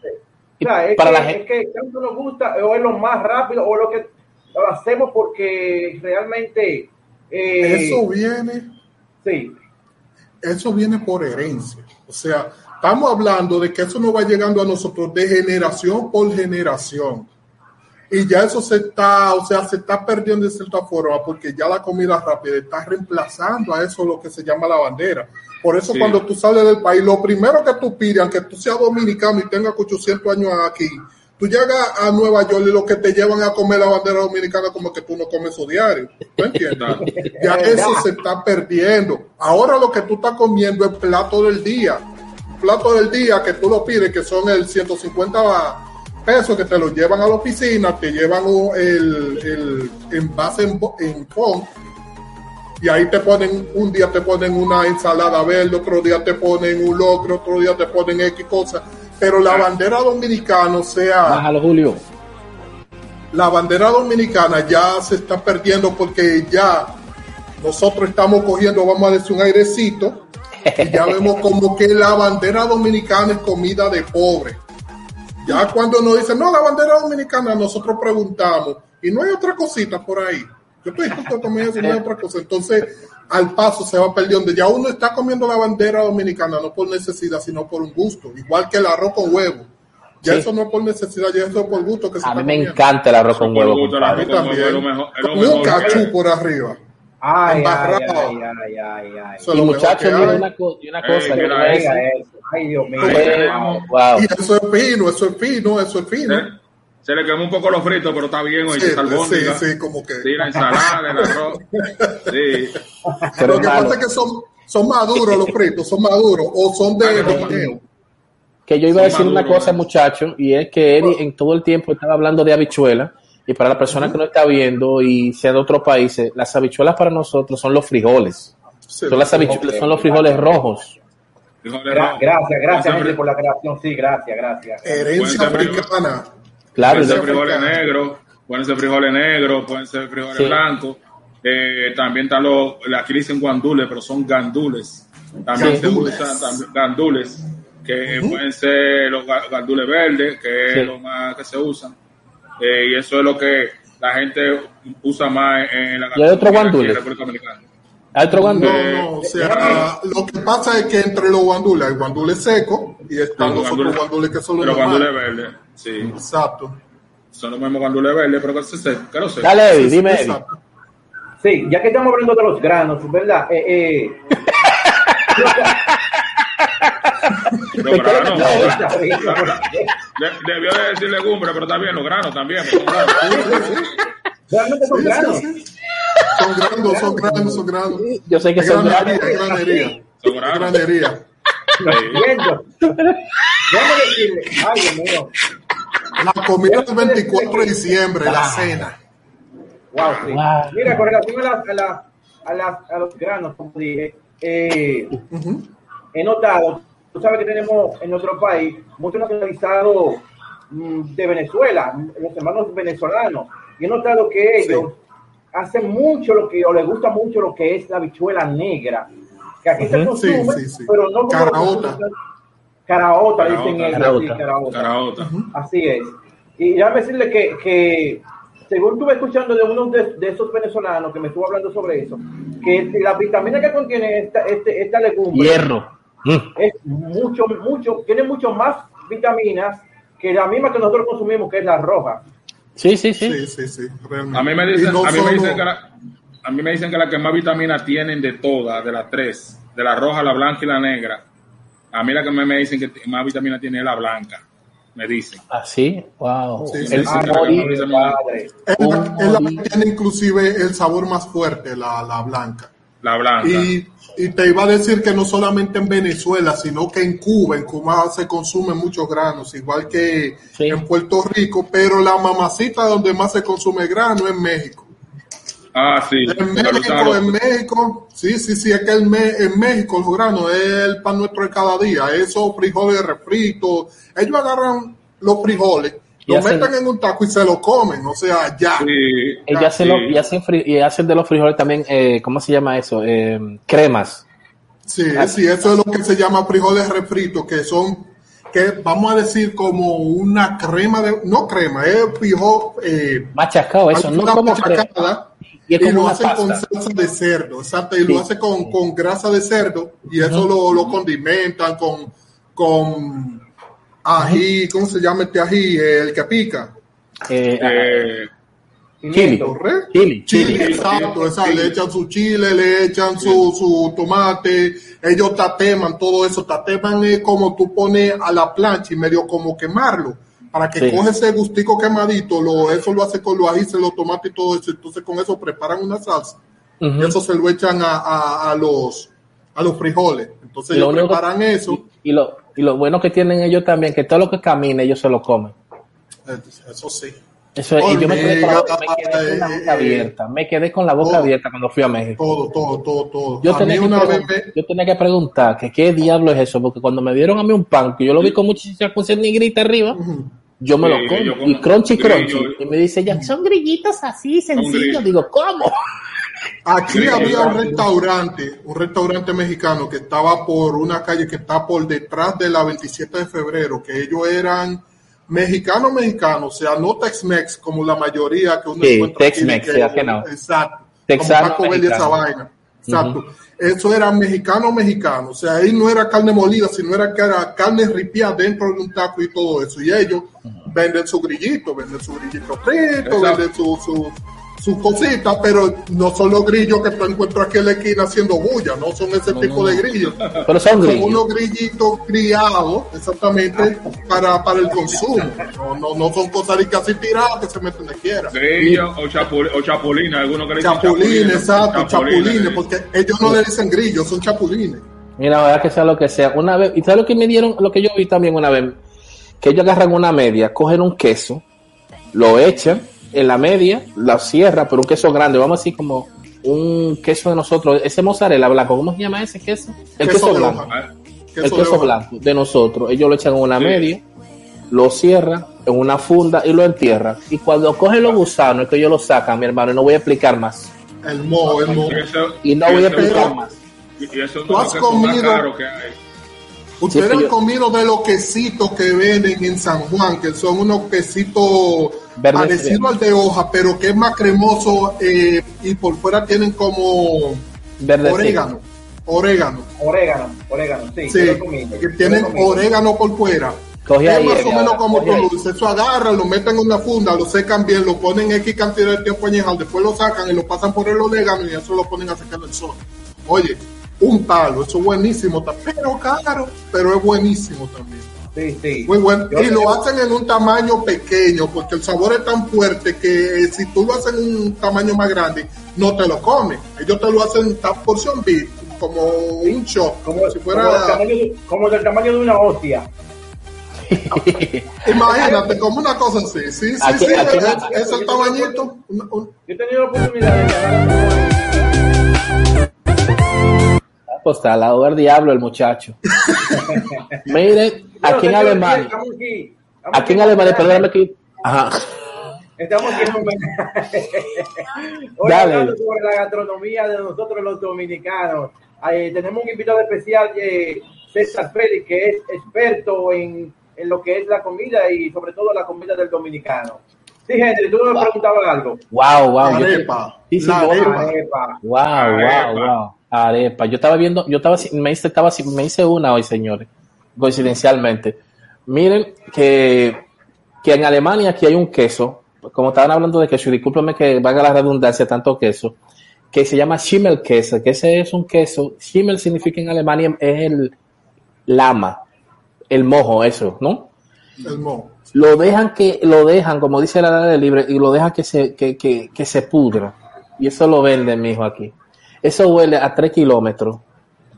Es, para que, la gen- es que tanto nos gusta, o es lo más rápido, o lo que lo hacemos porque realmente. eh, eso viene. Sí, eso viene por herencia. O sea, estamos hablando de que eso no va llegando a nosotros de generación por generación. Y ya eso se está, o sea, se está perdiendo de cierta forma porque ya la comida rápida está reemplazando a eso lo que se llama la bandera. Por eso Sí. cuando tú sales del país, lo primero que tú pides, aunque tú seas dominicano y tengas 800 años aquí, tú llegas a Nueva York y lo que te llevan a comer la bandera dominicana como que tú no comes eso diario. ¿Tú entiendes? Ya Es eso se está perdiendo. Ahora lo que tú estás comiendo es plato del día. Plato del día que tú lo pides, que son el 150 pesos que te lo llevan a la oficina, te llevan el, el envase en, en con y ahí te ponen, un día te ponen una ensalada verde, otro día te ponen un locro, otro día te ponen X cosas. Pero la bandera dominicana, o sea, Bájalo, Julio. la bandera dominicana ya se está perdiendo porque ya nosotros estamos cogiendo, vamos a decir, un airecito y ya vemos como que la bandera dominicana es comida de pobre. Ya cuando nos dicen, no, la bandera dominicana, nosotros preguntamos, y no hay otra cosita por ahí. Yo estoy dispuesto a comer eso, no hay otra cosa. Entonces, al paso se va perdiendo. Ya uno está comiendo la bandera dominicana, no por necesidad, sino por un gusto. Igual que el arroz con huevo. Ya Sí. eso no es por necesidad, ya eso es por gusto que se A mí me comiendo. encanta el arroz con huevo. gusto, el arroz con huevo también. mejor- es lo Con un cachú por arriba. Ay, ay, Embarrado. ay, ay, ay, Y muchachos, una, co- y una cosa. Ay, Dios mío. Eso es fino, eso es fino, eso es fino. ¿Eh? Se le quemó un poco los fritos, pero está bien, oye, Sí, albóndiga. sí, sí, como que. Sí, la ensalada, el arroz. Sí. Pero Lo que pasa es que son, son maduros los fritos, son maduros, o son de, guineo. que yo iba a decir una cosa, muchacho, y es que Eddie en todo el tiempo estaba hablando de habichuelas. Y para la persona que no está viendo y sea de otros países, las habichuelas para nosotros son los frijoles. Sí. Son, las habichuelas, son los frijoles rojos. Gra- gracias, gracias, por la creación. Sí, gracias, gracias. Herencia Pueden ser africana. Claro, Pueden ser frijoles negros, pueden ser frijoles negros, pueden ser frijoles Sí. blancos. Eh, también están los, aquí dicen guandules, pero son gandules. También se usan también gandules, que pueden ser los ga- gandules verdes, que Sí. es lo más que se usan. Eh, y eso es lo que la gente usa más en la ¿Y hay otro en República Dominicana. Hay otro guandule. No, no, o sea, lo que pasa es que entre los guandules hay guandules secos y están los otros guandules- guandules que son los Pero gandules normales. verdes, sí. Exacto. Son los mismos gandules verdes, pero que se sé, que no sé. Dale, Eddie, dime, Eddie. Sí, ya que estamos hablando de los granos, ¿verdad? Eh, eh, Los granos. Debió de decir legumbre, pero también los granos también. granos. Realmente son granos. Son granos, son granos, son granos. Yo sé que son es granería. Son granos. granería. Viendo. Déjame decirle, ay, Dios mío. La comida del 24 de diciembre, la cena. Wow, sí. Wow. Mira, con relación a, las- a, las- a, las- a los granos, como dije, eh, Ujú. he notado, tú sabes que tenemos en nuestro país muchos nacionalizados mm, de Venezuela, los hermanos venezolanos, y he notado que ellos hacen mucho lo que, o les gusta mucho lo que es la bichuela negra, que aquí se consume, Sí, sí, sí. pero no como Caraota. Caraota, dicen Caraota. ellos, sí, Caraota. Así es. Y déjame decirle que, que según estuve escuchando de uno de, de esos venezolanos que me estuvo hablando sobre eso, que la vitamina que contiene esta, este, esta legumbre Hierro. Mm. es mucho, mucho, tiene mucho más vitaminas que la misma que nosotros consumimos, que es la roja. Sí, sí, sí. Sí, sí, sí, realmente. A mí me dicen, no a mí me dicen que la, a mí me dicen que la que más vitamina tienen de todas, de las tres, de la roja, la blanca y la negra. A mí la que más me dicen que más vitamina tiene es la blanca. Me dicen. Así, wow. Sí, el sí, Ay, sí. morir, mi padre. Es la, Un es la que morir. tiene inclusive el sabor más fuerte, la, la blanca. La blanca. Y, y te iba a decir que no solamente en Venezuela, sino que en Cuba, en Cuba se consumen muchos granos, igual que Sí. en Puerto Rico, pero la mamacita donde más se consume grano es en México. Ah, sí. En México, claro, en México, sí, sí, sí, es que el me- en México los granos es el pan nuestro de cada día, esos frijoles refritos, ellos agarran los frijoles, Hacen- meten en un taco y se lo comen, o sea, ya. sí. Y hacen, Sí. lo- y, hacen fri- y hacen de los frijoles también, eh, ¿cómo se llama eso? Eh, cremas. Sí, sí, eso es lo que se llama frijoles refritos, que son, que vamos a decir como una crema de, no crema, es frijol, eh, Machacado, eso, no como machacada, Y es y como lo hacen con salsa de cerdo, exacto, y Sí. lo hacen con, con grasa de cerdo y eso lo, lo condimentan con, con ají, ¿cómo se llama este ají? El que pica. Eh, Eh. Chili, Chile, chili. exacto, exacto. Chile. Le echan su chile, le echan su, su tomate, ellos tateman todo eso. Tateman es como tú pones a la plancha y medio como quemarlo. Para que Sí. coge ese gustico quemadito, lo, eso lo hace con los ajíes, los tomates y todo eso. Entonces con eso preparan una salsa. Y eso se lo echan a, a, a los, a los frijoles. Entonces Y lo ellos que- preparan eso. Y, y lo, y lo bueno que tienen ellos también, que todo lo que camine ellos se lo comen. Eh, Eso sí. Eso, y yo me quedé, con la, quedé con la boca eh, abierta. Me quedé con la boca todo. abierta cuando fui a México. Todo, todo, todo, todo. Yo a tenía, mí que una vez pregun- me, yo tenía que preguntar que qué diablo es eso, porque cuando me dieron a mí un pan, que yo lo vi con mucha con negrita arriba, Ujú. yo me Sí, lo como. como Y crunchy, grillo. crunchy. Y me dice ella, son grillitos así, sencillos. Digo, ¿cómo? Aquí había un restaurante, un restaurante mexicano que estaba por una calle que está por detrás de la 27 de febrero, que ellos eran mexicanos mexicanos, o sea, no Tex-Mex como la mayoría que uno Sí, encuentra Tex-Mex, que- que no. Exacto. Texano como Taco Bell y esa vaina. Exacto. Eso era mexicano mexicano, o sea, ahí no era carne molida, sino era que era carne ripia dentro de un taco y todo eso. Y ellos venden su grillito, venden su grillito frito, venden su, su, su cosita, pero no son los grillos que tú encuentras aquí en la esquina haciendo bulla, no son ese tipo de grillos. Pero son Son grillos. unos grillitos criados exactamente para, para el consumo. No, no, no son cosas casi tiradas que se meten de quiera. Grillo o, chapul, o chapulina, algunos que le dicen Chapulines, exacto, chapulines, porque ellos no le dicen grillos, son chapulines. Mira, verdad que sea lo que sea. Una vez, y sabes lo que me dieron, lo que yo vi también una vez, que ellos agarran una media, cogen un queso, lo echan en la media, la cierran, pero un queso grande, vamos a decir como un queso de nosotros, ese mozzarella blanco, ¿cómo se llama ese queso? El queso, blanco. hoja, el queso de blanco de nosotros. Ellos lo echan en una Sí. media, lo cierran en una funda y lo entierran. Y cuando cogen los gusanos, es que ellos lo sacan, mi hermano, y no voy a explicar más. El moho, el moho. Y no voy a explicar más. Y eso ¿Tú has comido? caros que hay. Ustedes Sí, han yo- comido de los quesitos que venden en San Juan, que son unos quesitos Verde, parecidos verde. al de hoja, pero que es más cremoso eh, y por fuera tienen como Verde orégano. Orégano. Orégano, orégano, sí. Que tienen orégano por fuera. Cogí es ahí, más o menos ahora, como lo dices. Eso agarran, lo meten en una funda, lo secan bien, lo ponen X cantidad de tiempo añejado, después lo sacan y lo pasan por el orégano y eso lo ponen a secar en el sol. Oye, un palo, eso es buenísimo, pero caro, pero es buenísimo también. Sí, sí. Muy bueno. Yo Y lo hacen en un tamaño pequeño, porque el sabor es tan fuerte que eh, si tú lo haces en un tamaño más grande, no te lo comes. Ellos te lo hacen esta porción big, como un shot, Como, como si como, del fuera, tamaño de, como del tamaño de una hostia. imagínate, como una cosa así. Sí, sí, Aquí- sí, aquí es, es el tamañito. Yo he tenido la oportunidad de ganar Pues está al lado del diablo el muchacho. Miren, aquí en Alemania, Estamos aquí. Estamos aquí en Alemania, perdóname que... Ajá. Estamos aquí en homenaje. Hoy Dale. hablando sobre la gastronomía de nosotros los dominicanos. Eh, tenemos un invitado especial, eh, César Félix, que es experto en, en lo que es la comida y sobre todo la comida del dominicano. Sí, Henry, tú me preguntabas algo. Wow, wow. La yo te- arepa, Sí, sí, la wow. arepa. Arepa. Wow, wow, Arepa. wow. Arepa. Yo estaba viendo, yo estaba, me hice, estaba, me hice una hoy, señores, coincidencialmente. Miren que, que en Alemania aquí hay un queso, como estaban hablando de queso, y que valga la redundancia, tanto queso, que se llama Schimmelkäse, que ese es un queso, Schimmel significa en Alemania es el lama, el mojo, eso, ¿no? El moho. lo dejan que lo dejan como dice la edad de libre y lo dejan que se que, que, que se pudra y eso lo venden mijo aquí eso huele a 3 kilómetros.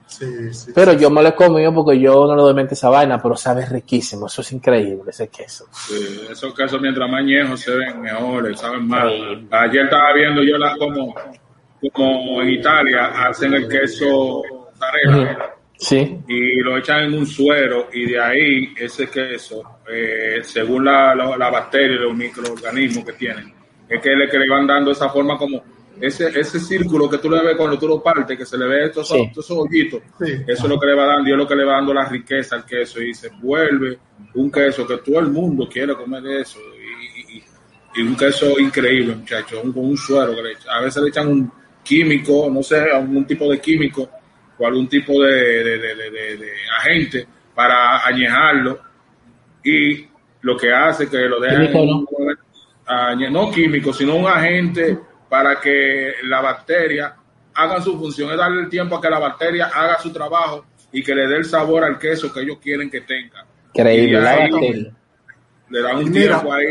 Sí, sí. pero yo me lo he comido porque yo no le doy mente a esa vaina pero sabe riquísimo eso es increíble ese queso. Sí, esos quesos mientras más añejos se ven mejores, saben más. Ayer estaba viendo yo las como, como en Italia hacen el queso mozzarella sí. y lo echan en un suero y de ahí ese queso, eh, según la, la, la bacteria y los microorganismos que tienen, es que le, que le van dando esa forma como ese, ese círculo que tú le ves cuando tú lo partes, que se le ve estos, Sí. estos hoyitos. Sí. Eso es lo que le va dando, y es lo que le va dando la riqueza al queso y se vuelve un queso que todo el mundo quiere comer de eso. Y, y- y un queso increíble, muchachos, un, con un suero que le echan. A veces le echan un químico, no sé, algún tipo de químico o algún tipo de, de, de, de- de agente para añejarlo y lo que hace que lo dejan Químico, un- no químico, sino un agente para que la bacteria haga su función, es darle el tiempo a que la bacteria haga su trabajo y que le dé el sabor al queso que ellos quieren que tenga. Increíble, la bacteria. Le dan un Mira. tiempo ahí.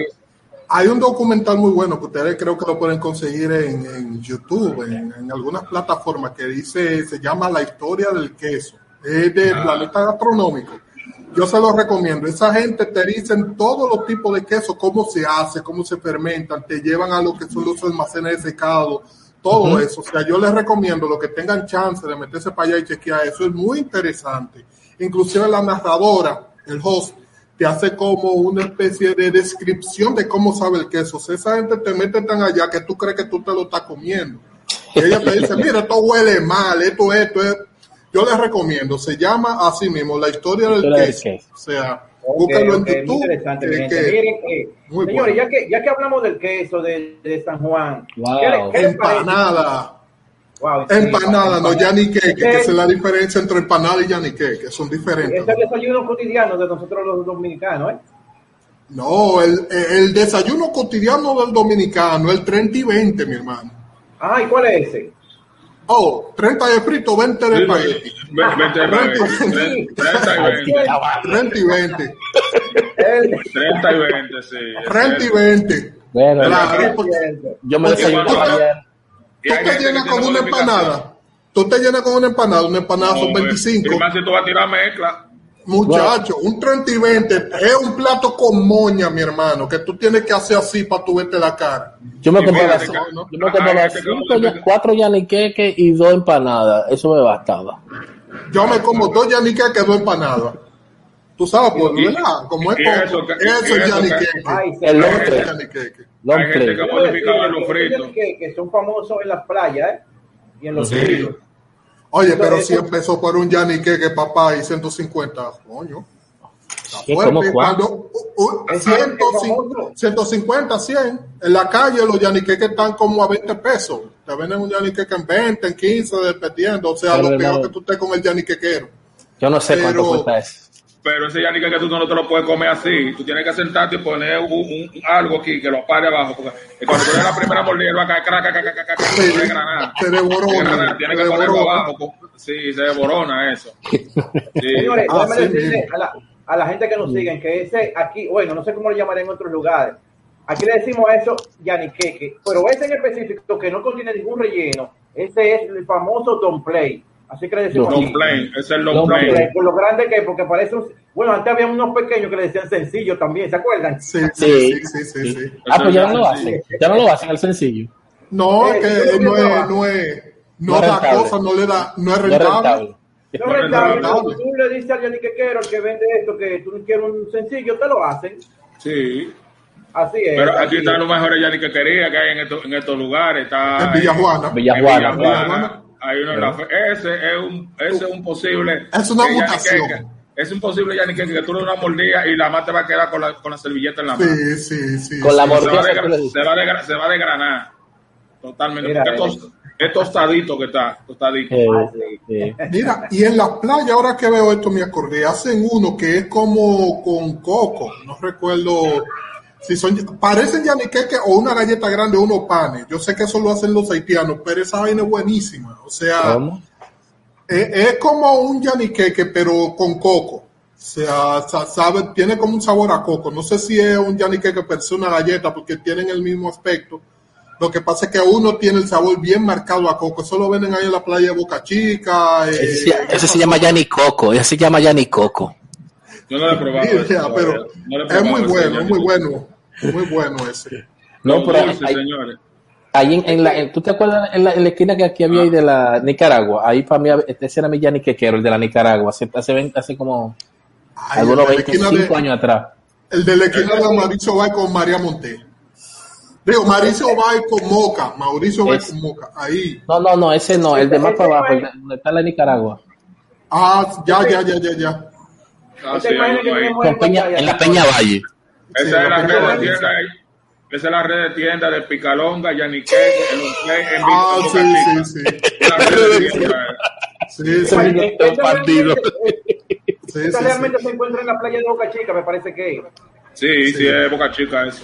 Hay un documental muy bueno que ustedes creo que lo pueden conseguir en, en YouTube, en, en algunas plataformas, que dice, se llama La historia del queso. Es del Ah. planeta gastronómico. Yo se lo recomiendo. Esa gente te dicen todos los tipos de queso, cómo se hace, cómo se fermentan, te llevan a lo que son los almacenes de secado, todo eso. O sea, yo les recomiendo lo que tengan chance de meterse para allá y chequear eso. Es muy interesante. Inclusive la narradora, el host, te hace como una especie de descripción de cómo sabe el queso. O sea, esa gente te mete tan allá que tú crees que tú te lo estás comiendo. Y ella te dice, mira, esto huele mal, esto, esto, es. Yo les recomiendo, se llama así mismo, La historia del Historia del queso. queso. O sea, Ok, búscalo ok, en YouTube. interesante, que- gente. que- Miren, eh, muy señores, bueno. ya que, ya que hablamos del queso de, de San Juan, Wow. ¿qué le- qué empanada, Wow, sí, empanada, no empanada. yaniqueque, que Ese- esa es la diferencia entre empanada y yaniqueque, son diferentes. Es el desayuno cotidiano de nosotros los dominicanos, ¿eh? No, el, el desayuno cotidiano del dominicano, el 30 y 20, mi hermano. Ah, ¿y cuál es ese? Oh, 30 de frito, 20 de espagueti. Ve- vente, Sí. ve- 30 y 20. 30 y 20. El- 30 y 20, sí. 30 y 20. Bueno, yo me desayuno tú te- llenas con una empanada. Tú te llenas con una empanada, una empanada son No, 25. Y más si tú vas a tirar mezcla. Muchacho, un 30 y 20 es un plato con moña, mi hermano, que tú tienes que hacer así para tu verte la cara. Yo me Y compré las, yo me compré las cinco, ya- cuatro yaniqueques y dos empanadas. Eso me bastaba. Yo me como dos yaniques que dos empanadas. Tú sabes, pues, Y- ¿verdad? Como es y poco, eso eso y es eso que- yaniqueque. Ay, El. Eso Hay gente que ha modificado en los fritos. ellos Que, que son famosos en las playas, ¿eh? Y en los Sí. Oye, pero Eso- si empezó por un yaniqueque, papá, y 150, coño. Está ¿Qué? fuerte. ¿Cómo cuánto? Cuando, uh, uh, Es 150, famoso. 150, 100. En la calle los yaniqueques están como a 20 pesos. Te venden un yaniqueque en 20, en 15, dependiendo. O sea, Pero lo peor no. que tú estés con el yaniquequero. Yo no sé Pero- cuánto cuesta eso. Pero ese yanique que tú no te lo puedes comer así. Tú tienes que sentarte y poner un, un- algo aquí que lo pare abajo. Porque cuando tú la primera mordida, va a caer craca, hay granada. se devorona. Tiene se que ponerlo abajo. po- Sí, se devorona eso. Sí. Señores, Ah, déjame sí, decirle a la, a la gente que nos siguen que ese aquí, bueno, no sé cómo lo llamaré en otros lugares. Aquí le decimos a eso yaniqueque, pero ese en específico que no contiene ningún relleno, ese es el famoso Don Play. Así que le decimos Long aquí. plane, es el long Long plane. plane. Por lo grande que es, porque parece un... Bueno, antes había unos pequeños que le decían sencillo también, ¿se acuerdan? Sí, sí, Sí. sí, sí, sí, sí. Ah, pues ya no lo hacen. Ya no lo hacen al sencillo. No, Eh, es que no que es, no. no es, no No es da rentable. cosa, no le da, no es No es rentable. rentable. No No es rentable, rentable. pero tú le dices al yaniquequero, el que vende esto, que tú no quieres un sencillo, te lo hacen. Sí. Así es. Pero así aquí es. están los mejores yaniquequerías que hay en estos, en estos lugares. Está En Villajuana. Villajuana. en Villajuana. Hay uno en la fe- Ese es un, ese es un posible. Es una mutación. Es un posible yaniqueque que tú le das una mordida y la más te va a quedar con la, con la servilleta en la mano. Sí, sí, sí. Con la sí. se, va a mordida que se, va a degra- se va a desgranar. Totalmente. Mira, Porque es, eh. es tostadito que está. Tostadito. Ah, sí. eh. Mira, y en la playa, ahora que veo esto, me acordé, hacen uno que es como con coco, no recuerdo si son, parecen yaniqueque o una galleta grande o unos panes. Yo sé que eso lo hacen los haitianos, pero esa vaina es buenísima. O sea, ¿Cómo? es, es como un yaniqueque, pero con coco. O sea, sa- sabe, tiene como un sabor a coco. No sé si es un yaniqueque pero es una galleta, porque tienen el mismo aspecto. Lo que pasa es que uno tiene el sabor bien marcado a coco. Eso lo venden ahí en la playa de Boca Chica. eh, Ese, se- ese se llama Yanni Coco. Ese se llama Yanni Coco. Yo no lo he probado. Sí, ya, pero. No es muy bueno, es muy bueno. Muy bueno ese. No, pero hay- señores. Ahí en, en la, en- ¿tú te acuerdas en la, en la esquina que aquí había ahí de la Nicaragua? Ahí para mí, ese era mi Yanni Quequero, el de la Nicaragua, hace, hace, 20 hace como Ay, algunos el de la esquina 25 de- años atrás. El de la esquina de Mauricio va con María Monte. Digo, Mauricio va con Moca. Mauricio va con Moca. Ahí. No, no, no, ese no, el de más para abajo, el de, donde está la Nicaragua. Ah, ya, ya, ya, ya, ya. Ah, ¿Te sí, imaginas que algo ahí. tenemos Con Peña- en la Peña Valle. Esa Sí, es la red de tienda ahí. Esa es la red de tiendas de Picalonga, Yanique, el Unplay, en Ah, sí, sí, sí. La red de tiendas. Sí, sí, Oye, esta realmente- se encuentra en la playa de Boca Chica, me parece que. Sí, sí, es Boca Chica eso.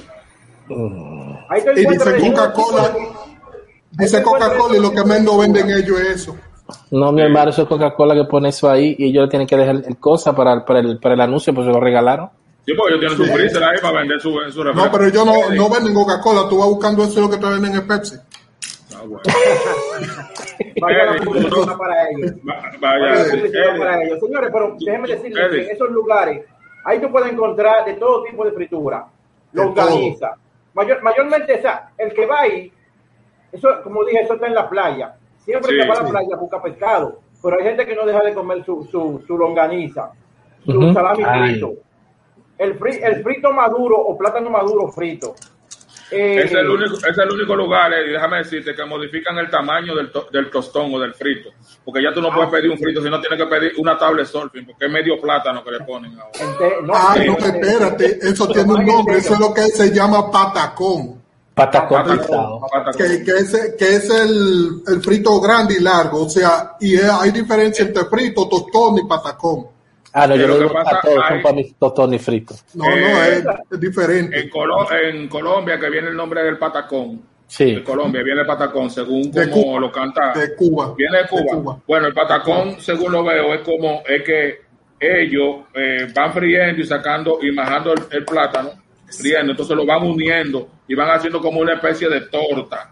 Ahí te Y dice Coca-Cola, dice Coca-Cola y lo que menos venden ellos es eso. No, mi hermano, eso es Coca-Cola que pone eso ahí y ellos le tienen que dejar el cosa para, para, el, para el anuncio, pues se lo regalaron. Sí, porque ellos tienen su freezer ahí para vender su, su No, refresco. pero ellos no, no venden Coca-Cola, tú vas buscando eso lo que te venden en Pepsi. Ah, bueno. Vaya la publicidad para ellos. Va- Vaya Vaya, la sí, publicidad para ellos. Señores, pero déjenme decirles Eddie. que en esos lugares, ahí tú puedes encontrar de todo tipo de fritura. Longaniza. Mayor, mayormente, o sea, el que va ahí, eso, como dije, eso está en la playa. Siempre Sí, que va a la playa busca pescado. Pero hay gente que no deja de comer su, su, su longaniza, su salami Ay. frito, el, fri- el frito maduro o plátano maduro frito. Eh, Es el único, es el único lugar, eh, y déjame decirte, que modifican el tamaño del, to- del tostón o del frito. Porque ya tú no puedes pedir un frito, sino tienes que pedir una tabla de surfing, porque es medio plátano que le ponen ahora. ente- no, Ah, no, espérate, eso tiene un nombre, eso es lo que se llama patacón. Patacón patacón. Que, que, es, que es el, el frito grande y largo, o sea, y hay diferencia entre frito, tostón y patacón. Ah, no, yo lo lo digo a todos, son para mis tostones fritos. No, no, Eh, es, es diferente. En, Colo- en Colombia, que viene el nombre del patacón, Sí. de Colombia viene el patacón, según De como Cuba. lo canta. De Cuba. Viene de Cuba. De Cuba. Bueno, el patacón, según lo veo, es como es que ellos eh, van friendo y sacando y majando el, el plátano, friendo, entonces lo van uniendo y van haciendo como una especie de torta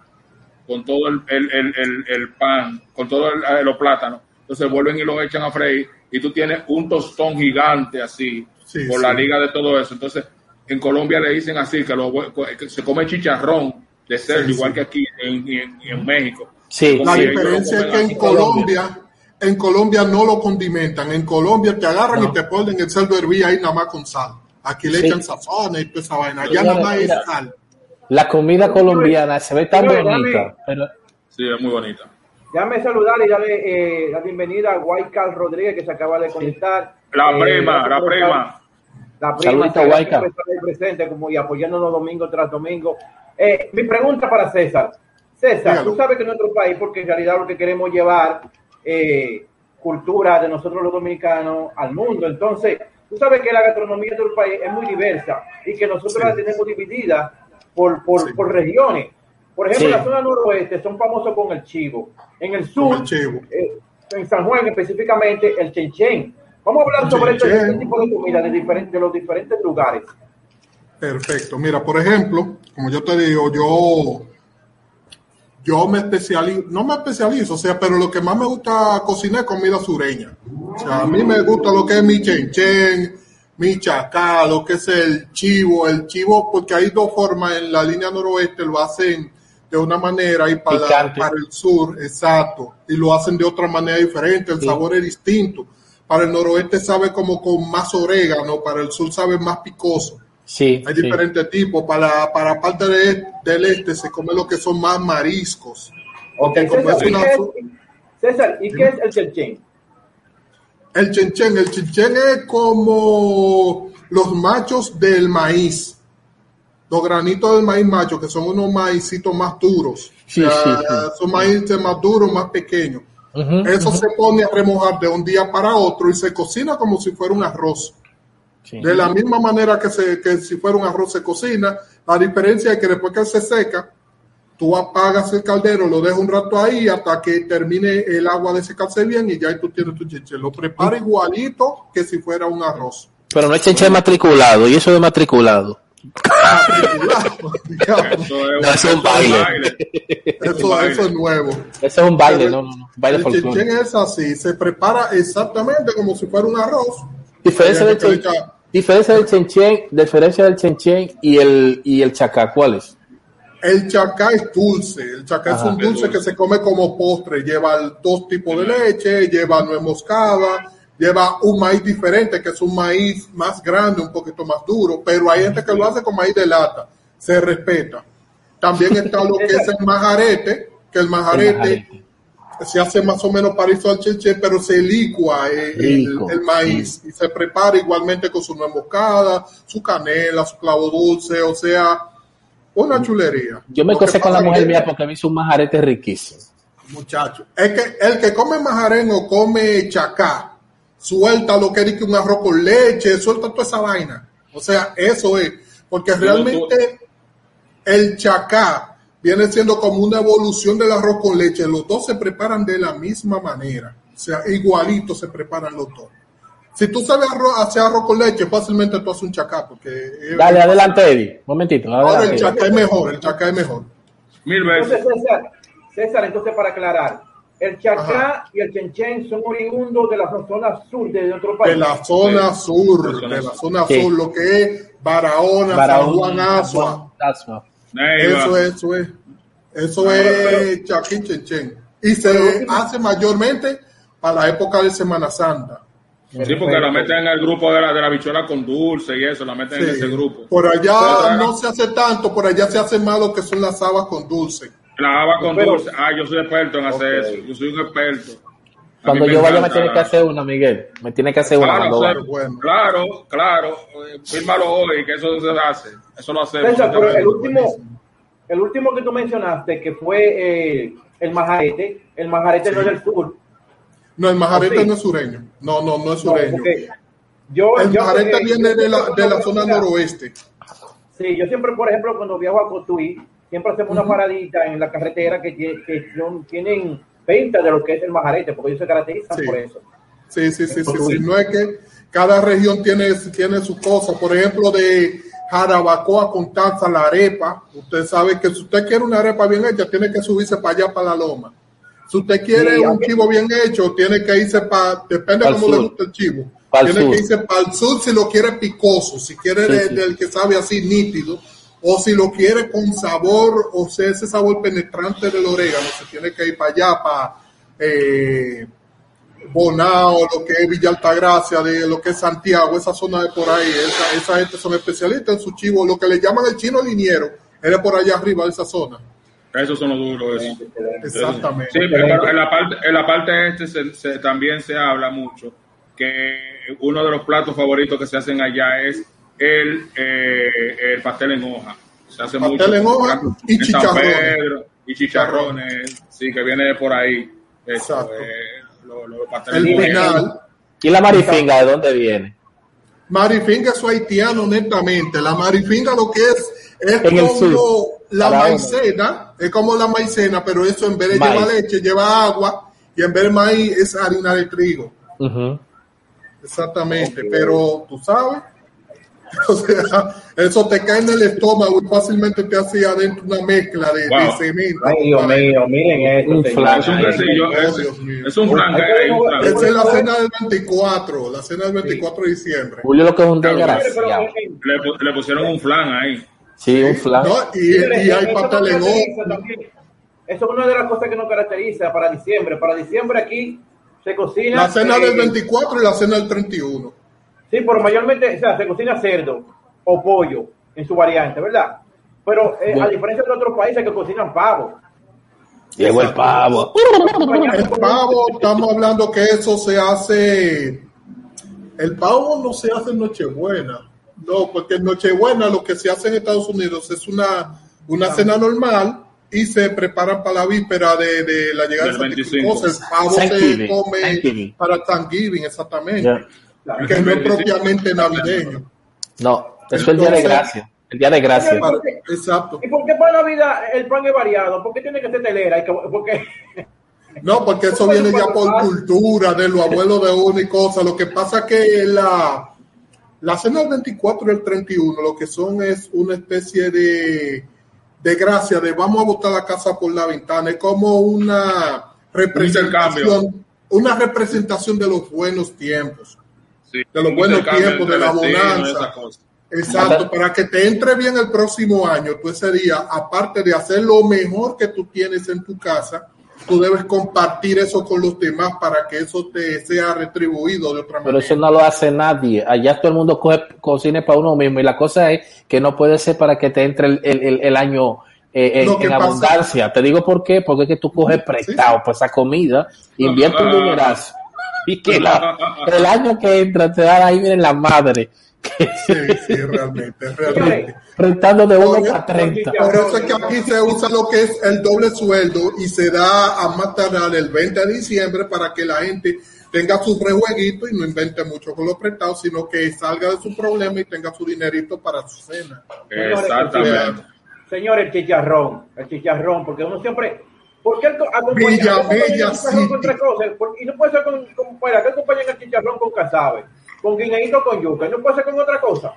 con todo el, el, el, el- el pan, con todos los plátanos. Entonces vuelven y lo echan a freír y tú tienes un tostón gigante así Sí, por sí. la liga de todo eso. Entonces en Colombia le dicen así que, lo, que se come chicharrón de cerdo, Sí, igual sí. que aquí en, en- en México. La diferencia es que en Colombia, en Colombia no lo condimentan. En Colombia te agarran No. y te ponen el cerdo hervido ahí nada más con sal. Aquí le Sí. echan sazones y toda esa vaina. Allá nada más es sal. La comida colombiana se ve tan bonita, dame- pero Sí, es muy bonita. Déjame saludar y darle eh, la bienvenida a Guaycal Rodríguez que se acaba de conectar. La Eh, prima, la prima. La prima, por estar ahí presente como y apoyándonos domingo tras domingo. Eh, mi pregunta para César. César, Dígalo. tú sabes que en nuestro país, porque en realidad lo que queremos llevar eh, cultura de nosotros los dominicanos al mundo. Entonces, tú sabes que la gastronomía de nuestro país es muy diversa y que nosotros Sí. la tenemos dividida por, por, Sí. por regiones. Por ejemplo, Sí. en la zona noroeste son famosos con el chivo. En el sur, el chivo. eh, en San Juan específicamente, el chenchen. Vamos a hablar El sobre chenchen. este tipo de comida de, diferentes, de los diferentes lugares. Perfecto. Mira, por ejemplo, como yo te digo, yo, yo me especializo, no me especializo, o sea, pero lo que más me gusta cocinar es comida sureña. O sea, a mí me gusta lo que es mi chenchen, mi chacá, lo que es el chivo, el chivo, porque hay dos formas en la línea noroeste, lo hacen de una manera y para, Picante. para el sur, exacto, y lo hacen de otra manera diferente, el Sí. sabor es distinto. Para el noroeste sabe como con más orégano, para el sur sabe más picoso. Sí, Hay sí. diferentes tipos. Para, para parte de- del este se come lo que son más mariscos. Como César, es ¿y una qué es- César, ¿y qué es el chenchen? el chenchen, el chenchen es como los machos del maíz. Los granitos del maíz macho, que son unos maicitos más duros. Sí, O sea, sí, sí. Son maíces más duros, más pequeños. Eso se pone a remojar de un día para otro y se cocina como si fuera un arroz. Sí. De la misma manera que, se, que si fuera un arroz se cocina, la diferencia es que después que se seca, tú apagas el caldero, lo dejas un rato ahí hasta que termine el agua de secarse bien y ya ahí tú tienes tu chenche. Lo prepara igualito que si fuera un arroz. Pero no es chenche matriculado, y eso de matriculado. Digamos, Eso es, No, eso es un baile. eso, eso es nuevo. Eso es un baile, Pero no, no, no. Baile El chenchen es así, se prepara exactamente como si fuera un arroz. Diferencia del, chen- diferencia del chenchen, diferencia del chenchen y el, y el chacá, ¿cuál es? El chacá es dulce. El chacá es un dulce que se come como postre. Lleva el- dos tipos de leche, lleva nuez moscada, lleva un maíz diferente, que es un maíz más grande, un poquito más duro, pero hay gente que lo hace con maíz de lata. Se respeta. También está lo que es el majarete, que el majarete majarete. Se hace más o menos parecido al chenche, pero se licua eh, el, maíz y se prepara igualmente con su nuez moscada, su canela, su clavo dulce, o sea, Una chulería. Yo me cosé con la mujer mía porque me hizo un majarete riquísimo. Muchacho, es que el que come majarén o come chacá, suelta lo que es un arroz con leche, suelta toda esa vaina. O sea, eso es, porque realmente el chacá viene siendo como una evolución del arroz con leche. Los dos se preparan de la misma manera, o sea, igualito se preparan los dos. Si tú sabes arroz, hacer arroz con leche, fácilmente tú haces un chacá, porque es- Dale, adelante, Eddie. Un momentito. ahora el chacá es mejor, el chacá es mejor. Mil veces. Entonces, César, César, entonces para aclarar, el chacá y el chenchen son oriundos de la zona sur de nuestro país. de la zona Sí. sur, De la zona la zona Sí. sur, lo que es Barahona, Barahona, San Juan, Asua. Asua. Eso es, eso es. Eso es chaquín chenchen. Y se Pero- hace mayormente para la época de Semana Santa. Sí, porque la meten en el grupo de la, de la bichuela con dulce y eso, la meten en ese grupo. Por allá Pero- no se hace tanto, por allá se hace más lo que son las habas con dulce. La haba con Pero- dulce. Ah, yo soy experto en hacer eso. Yo soy un experto. Cuando yo vaya me tiene que hacer una, Miguel. Me tiene que hacer una. Claro, sea, vaya. bueno. claro, claro. Eh, Fírmalo hoy, que eso se hace. Eso lo hacemos. Pero el último, el último que tú mencionaste, que fue eh, el majarete, el majarete no es del sur. No, el majarete ¿Oh, sí? no es sureño. No, no, no es sureño. yo, El yo, majarete viene yo de la, de la zona noroeste. Sí, yo siempre, por ejemplo, cuando viajo a Cotuí, siempre hacemos una paradita en la carretera que, que son- tienen venta de lo que es el majarete, porque ellos se caracterizan Sí. por eso. Sí, sí, sí, sí, sí. No es que cada región tiene, tiene su cosa. Por ejemplo, de Jarabacoa con Tanza, la arepa. Usted sabe que si usted quiere una arepa bien hecha, tiene que subirse para allá, para la loma. Si usted quiere Sí, un de bien hecho, tiene que irse para, depende Pa'l cómo le sur. guste el chivo. Pa'l tiene sur. que irse para el sur si lo quiere picoso, si quiere Sí, de- sí. del que sabe así nítido, o si lo quiere con sabor, o sea, ese sabor penetrante del orégano, se tiene que ir para allá, para eh, Bonao, lo que es Villa Altagracia, de lo que es Santiago, esa zona de por ahí, esa, esa gente son especialistas en su chivo, lo que le llaman el chino liniero, es por allá arriba de esa zona. Esos son los duros. Eso. Exactamente. Sí, pero en la parte, en la parte este se- se- también se habla mucho que uno de los platos favoritos que se hacen allá es el, eh, el pastel en hoja. Se hace Pastel mucho en hoja y en chicharrones. Pedro, y chicharrones, sí, que viene de por ahí. Eso, Exacto. eh, lo- El final, ¿Y la marifinga de dónde viene? marifinga es haitiano netamente, la marifinga lo que es, es En como sur. la maicena, es como la maicena, pero eso en vez de Maíz. llevar leche, lleva agua, y en vez de maíz es harina de trigo. Exactamente, pero tú sabes, o sea, eso te cae en el estómago y fácilmente te hace adentro una mezcla de, de Wow. cemento. Ay, Dios mío, miren esto. Un flan. Es un es, es flan. Esa es la cena del 24, la cena del 24 de diciembre. Julio lo que es un desgraciado. eh, Le, le pusieron un flan ahí. Sí, un flan. ¿no? Y, y hay también. Eso es una de las cosas que nos caracteriza para diciembre. Para diciembre aquí se cocina. La cena eh, del 24 y la cena del 31. Sí, pero mayormente, o sea, se cocina cerdo o pollo en su variante, ¿verdad? Pero eh, a diferencia de otros países que cocinan pavo. Llegó el pavo. El pavo, estamos hablando que eso se hace. El pavo no se hace en Nochebuena. No, porque en Nochebuena lo que se hace en Estados Unidos es una, una cena normal y se preparan para la víspera de, de la llegada Del de 25. Santa Claus. El pavo se come para Thanksgiving, exactamente. Que no es propiamente navideño. No, eso es el día de gracia. El día de gracia. Exacto. ¿Y por qué para Navidad el pan es variado? ¿Por qué tiene que ser telera? Y que- Porque No, porque eso viene ya por cultura de los abuelos de uno y cosas. Lo que pasa es que la, la cena del 24 y el 31 lo que son es una especie de, de gracia de vamos a botar la casa por la ventana. Es como una representación, una representación de los buenos tiempos. Sí. De los buenos tiempos, de la bonanza. Exacto, para que te entre bien el próximo año, pues sería, aparte de hacer lo mejor que tú tienes en tu casa, tú debes compartir eso con los demás para que eso te sea retribuido de otra Pero manera. eso no lo hace nadie. Allá todo el mundo coge, cocina para uno mismo. Y la cosa es que no puede ser para que te entre el, el- el- el año eh, en, abundancia. Te digo por qué. Porque es que tú coges prestado por esa comida, invierte un dinerazo. Y que la- el año que entra te da ahí, miren la madre. Sí, sí, realmente, realmente. Rentando de uno Por- para 30. Por eso es que aquí se usa lo que es el doble sueldo y se da a más tardar el 20 de diciembre para que la gente tenga su rejueguito y no invente mucho con los prestados, sino que salga de su problema y tenga su dinerito para su cena. Exactamente. Señor, el chicharrón, el chicharrón, porque uno siempre. ¿Por qué el- acompaña- Bella el chicharrón con City. tres cosas? Por- Y no puede ser con. con fuera, ¿qué acompañan el chicharrón con casabe? Con guineíto con yuca. y No puede ser con otra cosa.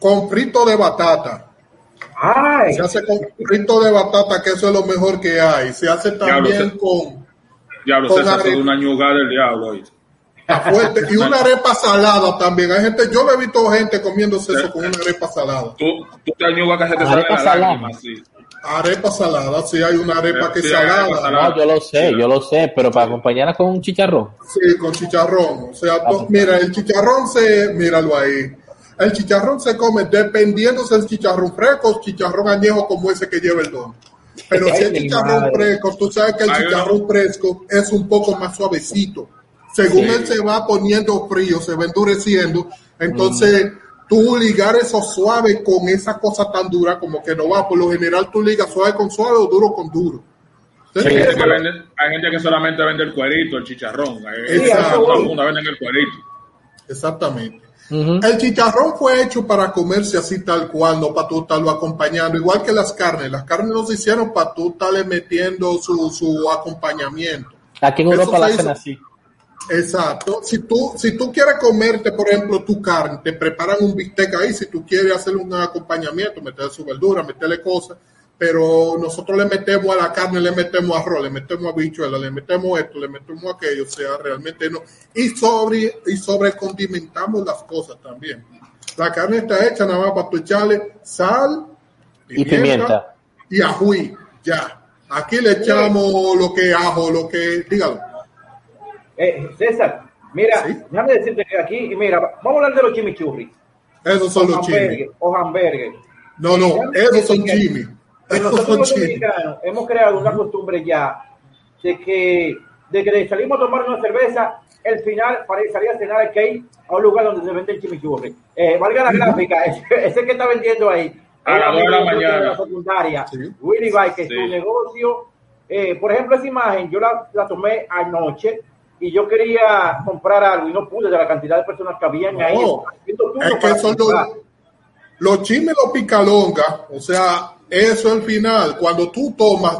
Con frito de batata. ¡Ay! Se hace con frito de batata, que eso es lo mejor que hay. Se hace también Diablo, con Diablo, Con César, una ñugada del diablo. ¿oíste? Fuerte y una arepa salada también. Hay gente, yo le he visto gente comiéndose eso con una arepa salada. Tú, tú te añugas que se te Arepa sale la salada. lágrima, sí. Arepa salada, sí hay una arepa que es Sí, salada. salada. No, yo lo sé, yo lo sé, pero para acompañarla con un chicharrón. Sí, con chicharrón. O sea, to- pues. mira, el chicharrón se, míralo ahí. El chicharrón se come dependiendo si es chicharrón fresco o chicharrón añejo como ese que lleva el don. Pero si es chicharrón madre. fresco, tú sabes que el chicharrón fresco es un poco más suavecito. Según Sí. él se va poniendo frío, se va endureciendo, entonces tú ligar eso suave con esa cosa tan dura como que no va. Por lo general tú ligas suave con suave o duro con duro. Hay gente, que vende, hay gente que solamente vende el cuerito, el chicharrón. Hay- Sí, eso todo el voy. mundo vende el cuerito. Exactamente. El chicharrón fue hecho para comerse así tal cual, no para tú estarlo acompañando, igual que las carnes. Las carnes no se hicieron para tú estarle metiendo su, su acompañamiento. Aquí en Europa la se hacen así. Exacto. Si tú, si tú quieres comerte, por ejemplo, tu carne, te preparan un bistec ahí. Si tú quieres hacer un acompañamiento, meterle su verdura, meterle cosas. Pero nosotros le metemos a la carne, le metemos arroz, le metemos habichuela, le metemos esto, le metemos aquello. O sea, realmente no. Y sobre, y sobre condimentamos las cosas también. La carne está hecha nada más para tú echarle sal, Y pimienta. y ajuí. Ya. Aquí le echamos lo que ajo, lo que. Dígalo. Eh, César, mira, Sí. déjame decirte que aquí, y mira, vamos a hablar de los chimichurri. Esos son los chimis. hamburgues, o hamburgues. No, no, esos son chimis. Esos nosotros son los chimis. dominicanos hemos creado una costumbre ya de que de que salimos a tomar una cerveza, el final para ir salir a cenar que ir a un lugar donde se vende el chimichurri. Eh, valga la gráfica, ese, ese que está vendiendo ahí. A un dos de la mañana. de la secundaria, Sí. Willy que Sí. su negocio, eh, por ejemplo, esa imagen yo la, la tomé anoche y yo quería comprar algo y no pude de la cantidad de personas que habían ahí. No, turno Es que son los, los chimes, los picalongas, o sea, eso es el final. Cuando tú tomas,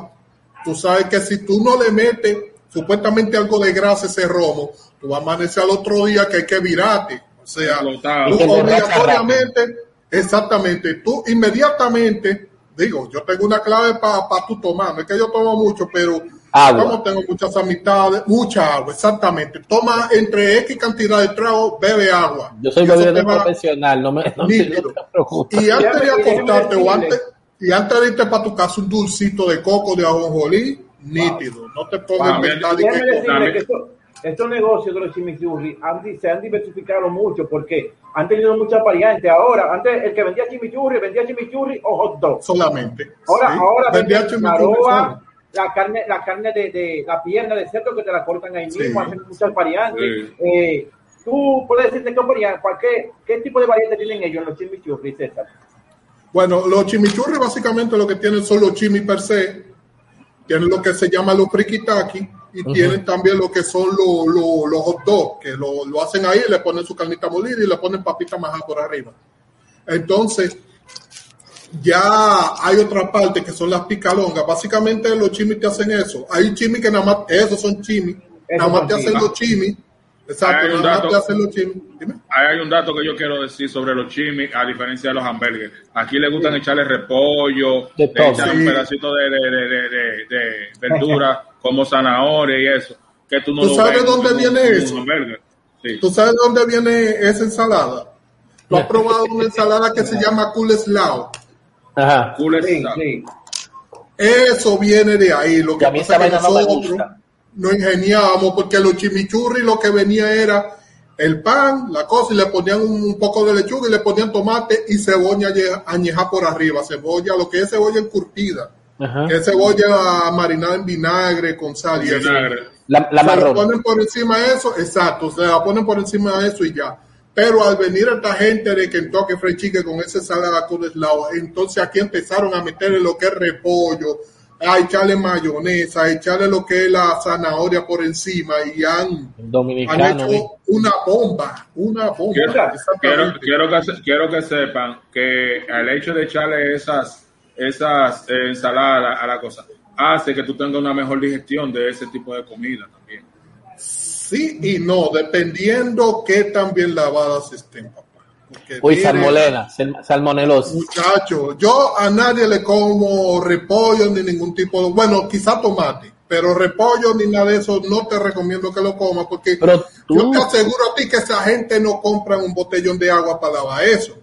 tú sabes que si tú no le metes supuestamente algo de grasa ese romo, tú vas a amanecer al otro día que hay que virarte. O sea, tú obligatoriamente, exactamente, tú inmediatamente, digo, yo tengo una clave para tú tomar, no es que yo tomo mucho, pero Agua. como tengo muchas amistades, mucha agua, exactamente. Toma entre X cantidad de trago, bebe agua. Yo soy bebedor profesional, no me no, te y antes de acostarte o antes, y antes de irte para tu casa, un dulcito de coco de ajonjolí, nítido. No te pongas Wow, inventar de que estos, negocios de los chimichurri se han diversificado mucho porque han tenido muchas variantes. Ahora, antes el que vendía chimichurri, vendía chimichurri o hot dog. solamente. Ahora, Sí. ahora Vendía venden chimichurri. La carne, la carne de, de la pierna de cerdo que te la cortan ahí Sí. mismo, hacen muchas variantes. Sí. Eh, Tú puedes decirte qué, variante, cuál- qué, qué tipo de variantes tienen ellos en los chimichurri, César. Bueno, los chimichurri básicamente lo que tienen son los chimis per se, tienen lo que se llama los frikitaki y Ujú. tienen también lo que son los, los, los hot dogs, que lo, lo hacen ahí, le ponen su carnita molida y le ponen papita majada por arriba. Entonces, ya hay otra parte que son las picalongas. Básicamente los chimis te hacen eso. Hay chimis que nada más, esos son chimis, nada más te hacen los chimis. Exacto, Hay un nada más dato. te hacen los chimis. Dime. Hay un dato que yo quiero decir sobre los chimis, a diferencia de los hamburgues. Aquí le gustan echarle repollo, De le todo. echan Sí. un pedacito de, de, de, de, de- de verdura, como zanahoria y eso. Que tú no ¿Tú lo sabes ves de dónde viene eso? Sí. ¿Tú sabes de dónde viene esa ensalada? ¿Tú has probado una ensalada que se llama coleslaw? Ajá. Cool Sí. Eso viene de ahí. Lo que a mí pasa es que no nosotros nos ingeniábamos porque los chimichurri lo que venía era el pan, la cosa, y le ponían un poco de lechuga y le ponían tomate y cebolla añe- añeja por arriba. Cebolla, lo que es cebolla encurtida. Ajá. Que es cebolla marinada en vinagre con sal y eso. Vinagre. La, la se la marrón. ponen por encima de eso, exacto, se la ponen por encima de eso y ya. Pero al venir esta gente de Kentucky Fried Chicken con esa ensalada lado, entonces aquí empezaron a meterle lo que es repollo, a echarle mayonesa, a echarle lo que es la zanahoria por encima y han, han hecho una bomba, una bomba. Quiero, quiero, que, quiero que sepan que el hecho de echarle esas, esas eh, ensaladas a la cosa hace que tú tengas una mejor digestión de ese tipo de comida también. Sí y no, dependiendo qué tan bien lavadas estén, papá. Uy, salmonela, salmonelos. Muchacho, yo a nadie le como repollo ni ningún tipo de, bueno, quizá tomate, pero repollo ni nada de eso no te recomiendo que lo comas porque yo te aseguro a ti que esa gente no compra un botellón de agua para lavar eso.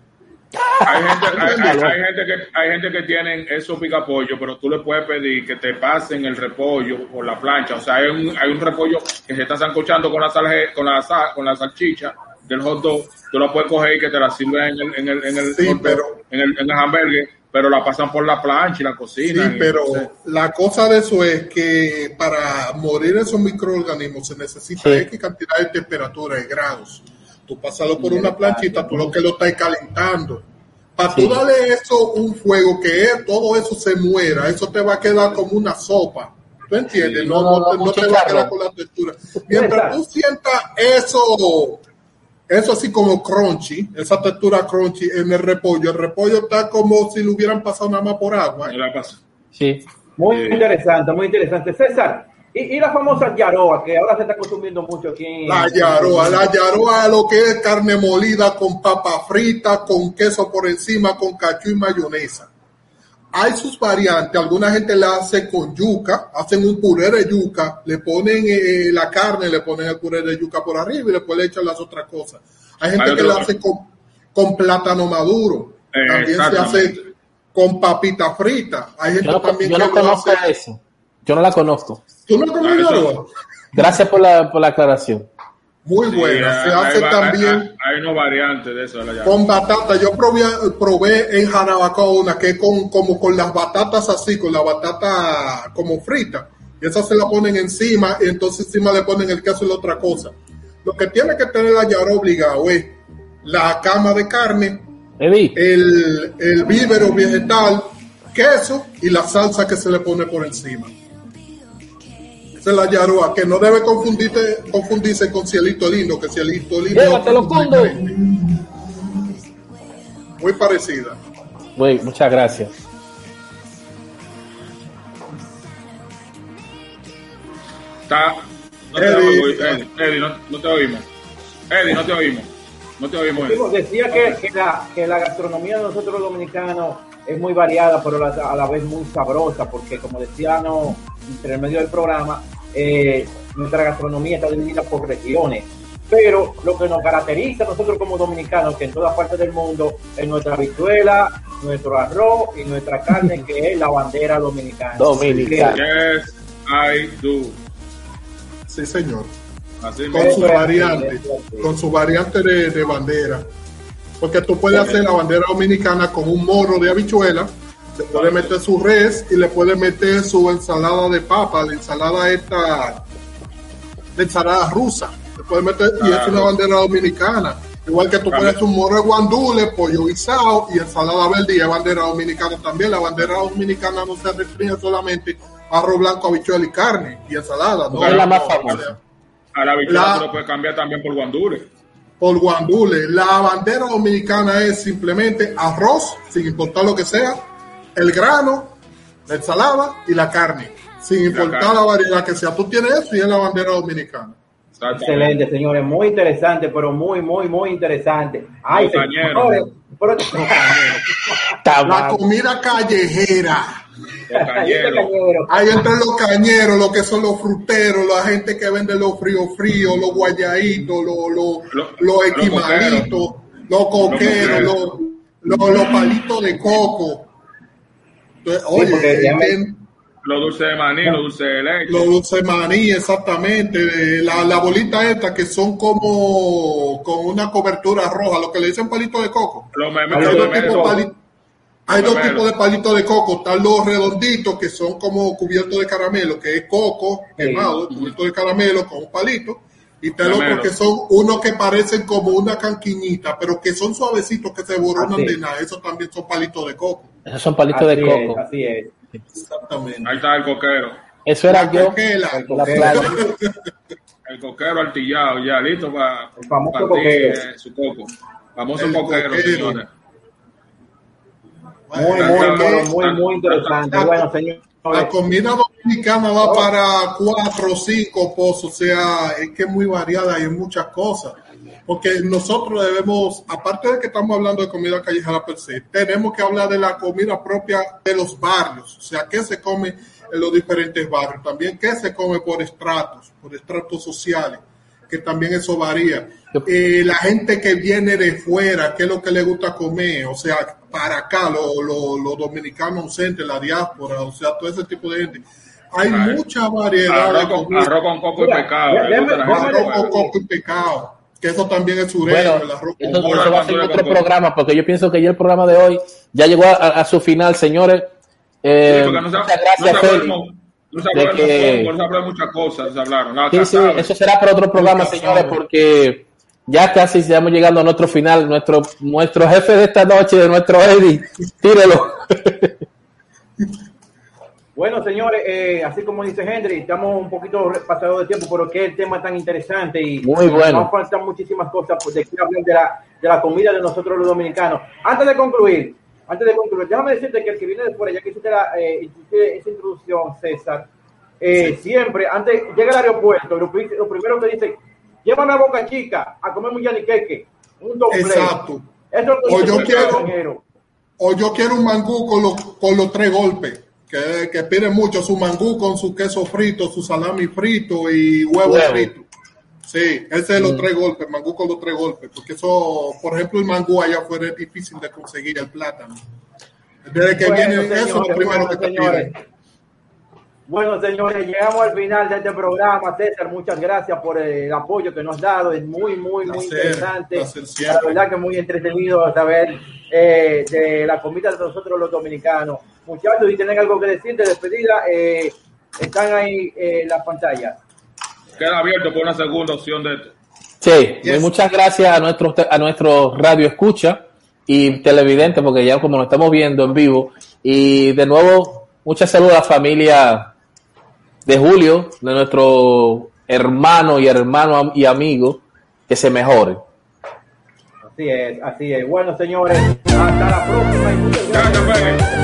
Hay gente, hay, gente que hay gente que tienen esos picapollo, pero tú le puedes pedir que te pasen el repollo por la plancha. O sea, hay un, hay un repollo que se está sancochando con la sal, con la con la salchicha del hot dog. Tú lo puedes coger y que te la sirven en el en el en el, pero, en el, en el hamburger, pero la pasan por la plancha y la cocina. Sí, pero la cosa de eso es que para morir esos microorganismos se necesita X cantidad de temperatura y grados tú pasalo por una planchita, tú lo que lo estás calentando. Para tú darle eso un fuego que es, todo eso se muera, eso te va a quedar como una sopa. ¿Tú entiendes? No, no, te, va a quedar con la textura. Mientras tú sientas eso, eso así como crunchy, esa textura crunchy en el repollo, el repollo está como si lo hubieran pasado nada más por agua. ¿eh? Sí. Muy interesante, muy interesante. César, y, la famosa yaroa, que ahora se está consumiendo mucho aquí en... La yaroa, la yaroa lo que es carne molida con papa frita, con queso por encima, con cachú y mayonesa. Hay sus variantes, alguna gente la hace con yuca, hacen un puré de yuca, le ponen eh, la carne, le ponen el puré de yuca por arriba y después le echan las otras cosas. Hay gente que la hace con, plátano maduro, también se hace con papita frita. Hay gente también que lo hace... eso. Yo no la conozco. ¿Tú no comido Gracias por la, por la aclaración. Muy buena. Se hace también. Hay, una variante de eso. con batata. Yo probé, probé en Jarabacoa una que es con, como con las batatas así, con la batata como frita. Y esa se la ponen encima y entonces encima le ponen el queso y la otra cosa. Lo que tiene que tener la yara obligado es la cama de carne, el, el vívero vegetal, queso y la salsa que se le pone por encima se la yaroa, que no debe confundirse, confundirse con Cielito Lindo, que Cielito Lindo. Llévatelo, Condo. Muy parecida. Muy, muchas gracias. Está. No te, oímos, Eddie, no, no, te oímos. Eddie, no te oímos. No te oímos. Decía que, que, la, que la gastronomía de nosotros los dominicanos es muy variada, pero a la vez muy sabrosa, porque como decía no, entre el medio del programa, eh, nuestra gastronomía está dividida por regiones. Pero lo que nos caracteriza a nosotros como dominicanos, que en todas partes del mundo, es nuestra vizuela, nuestro arroz y nuestra carne, que es la bandera dominicana. Dominicana. Yes, I do. Sí, señor. con su variante, con su variante de bandera. Porque tú puedes hacer la bandera dominicana con un morro de habichuela, le puedes meter su res y le puedes meter su ensalada de papa, la ensalada esta, la ensalada rusa. Le puedes meter, y es una bandera dominicana. Igual que tú puedes un morro de guandule, pollo guisado y ensalada verde y es bandera dominicana también. La bandera dominicana no se restringe solamente a arroz blanco, habichuela y carne y ensalada. No, es la más famosa. A la habichuela la, puedes cambiar también por guandule por guandule. La bandera dominicana es simplemente arroz, sin importar lo que sea, el grano, la ensalada y la carne, sin importar la, variedad que sea. Tú tienes eso y es la bandera dominicana. Excelente, señores, muy interesante, pero muy, muy, muy interesante. Ay, señores, la comida callejera. Ahí entran los cañeros, lo que son los fruteros, la gente que vende los fríos fríos, los guayaditos, los, los, los equimalitos, los coqueros, los, los, palitos de coco. oye, los dulces de maní, los dulces de leche. Los dulces de maní, exactamente. La, la bolita esta que son como con una cobertura roja, lo que le dicen palitos de coco. Los hay dos tipos de palitos de coco. Están los redonditos, que son como cubiertos de caramelo, que es coco quemado, cubierto de caramelo con un palito. Y está el otro que son unos que parecen como una canquiñita, pero que son suavecitos, que se boronan de nada. Esos también son palitos de coco. Esos son palitos de coco. así es. Exactamente. Ahí está el coquero. Eso era yo. el, coquero. el coquero altillado, ya listo para partir eh, su coco. Famoso coquero, señores. Muy, muy, muy, muy interesante. Bueno, señor. La comida dominicana va para cuatro o cinco pozos, o sea, es que es muy variada y hay muchas cosas. Porque nosotros debemos, aparte de que estamos hablando de comida callejera per se, tenemos que hablar de la comida propia de los barrios, o sea, qué se come en los diferentes barrios, también qué se come por estratos, por estratos sociales, que también eso varía. Eh, la gente que viene de fuera, qué es lo que le gusta comer, o sea, para acá, los lo, dominicanos ausentes, la diáspora, o sea, todo ese tipo de gente. Hay mucha variedad. Arroz con, arroz con coco y pecado. Arroz con coco y pecado. Que eso también es sureño, bueno, el arroz con coco. Eso va a ser otro programa, porque yo pienso que ya el programa de hoy ya llegó a, a su final, señores. Eh, sí, no muchas gracias. No se hablaron, que... no se hablaron muchas cosas, se hablaron. No, sí, sí, eso será para otro programa, señores, porque ya casi estamos llegando a nuestro final. Nuestro, nuestro jefe de esta noche, de nuestro Eddie, tírelo. Bueno, señores, eh, así como dice Henry, estamos un poquito pasados de tiempo, pero que el tema tan interesante y muy bueno. Nos faltan muchísimas cosas pues, de, de, la, de la comida de nosotros los dominicanos. Antes de concluir, antes de concluir, déjame decirte que el que viene de fuera, ya que hiciste, la, eh, esa introducción, César, eh, siempre, antes llega al aeropuerto, lo, lo primero que dice, llévame a Boca Chica a comer un yaniqueque, un doble. Exacto. Eso o, yo quiero, o yo quiero un mangú con los, con los tres golpes, que, que piden mucho, su mangú con su queso frito, su salami frito y huevo, frito. Sí, ese es los mm. tres golpes, mangú con los tres golpes, porque eso, por ejemplo, el mangú allá afuera es difícil de conseguir el plátano. Desde que viene, eso es lo primero que te piden. Bueno, señores, llegamos al final de este programa. César, muchas gracias por el apoyo que nos has dado. Es muy, muy, muy interesante. La verdad que es muy entretenido saber eh, de la comida de nosotros los dominicanos. Muchachos, si tienen algo que decir de despedida, eh, están ahí en las pantallas. Queda abierto por una segunda opción de esto. Sí, muchas gracias a nuestro, a nuestro radio escucha y televidente, porque ya como nos estamos viendo en vivo. Y de nuevo, muchas saludos a la familia de Julio, de nuestro hermano y hermano y amigo, que se mejore. Así es, así es. Bueno, señores, hasta la próxima y muchas gracias. gracias.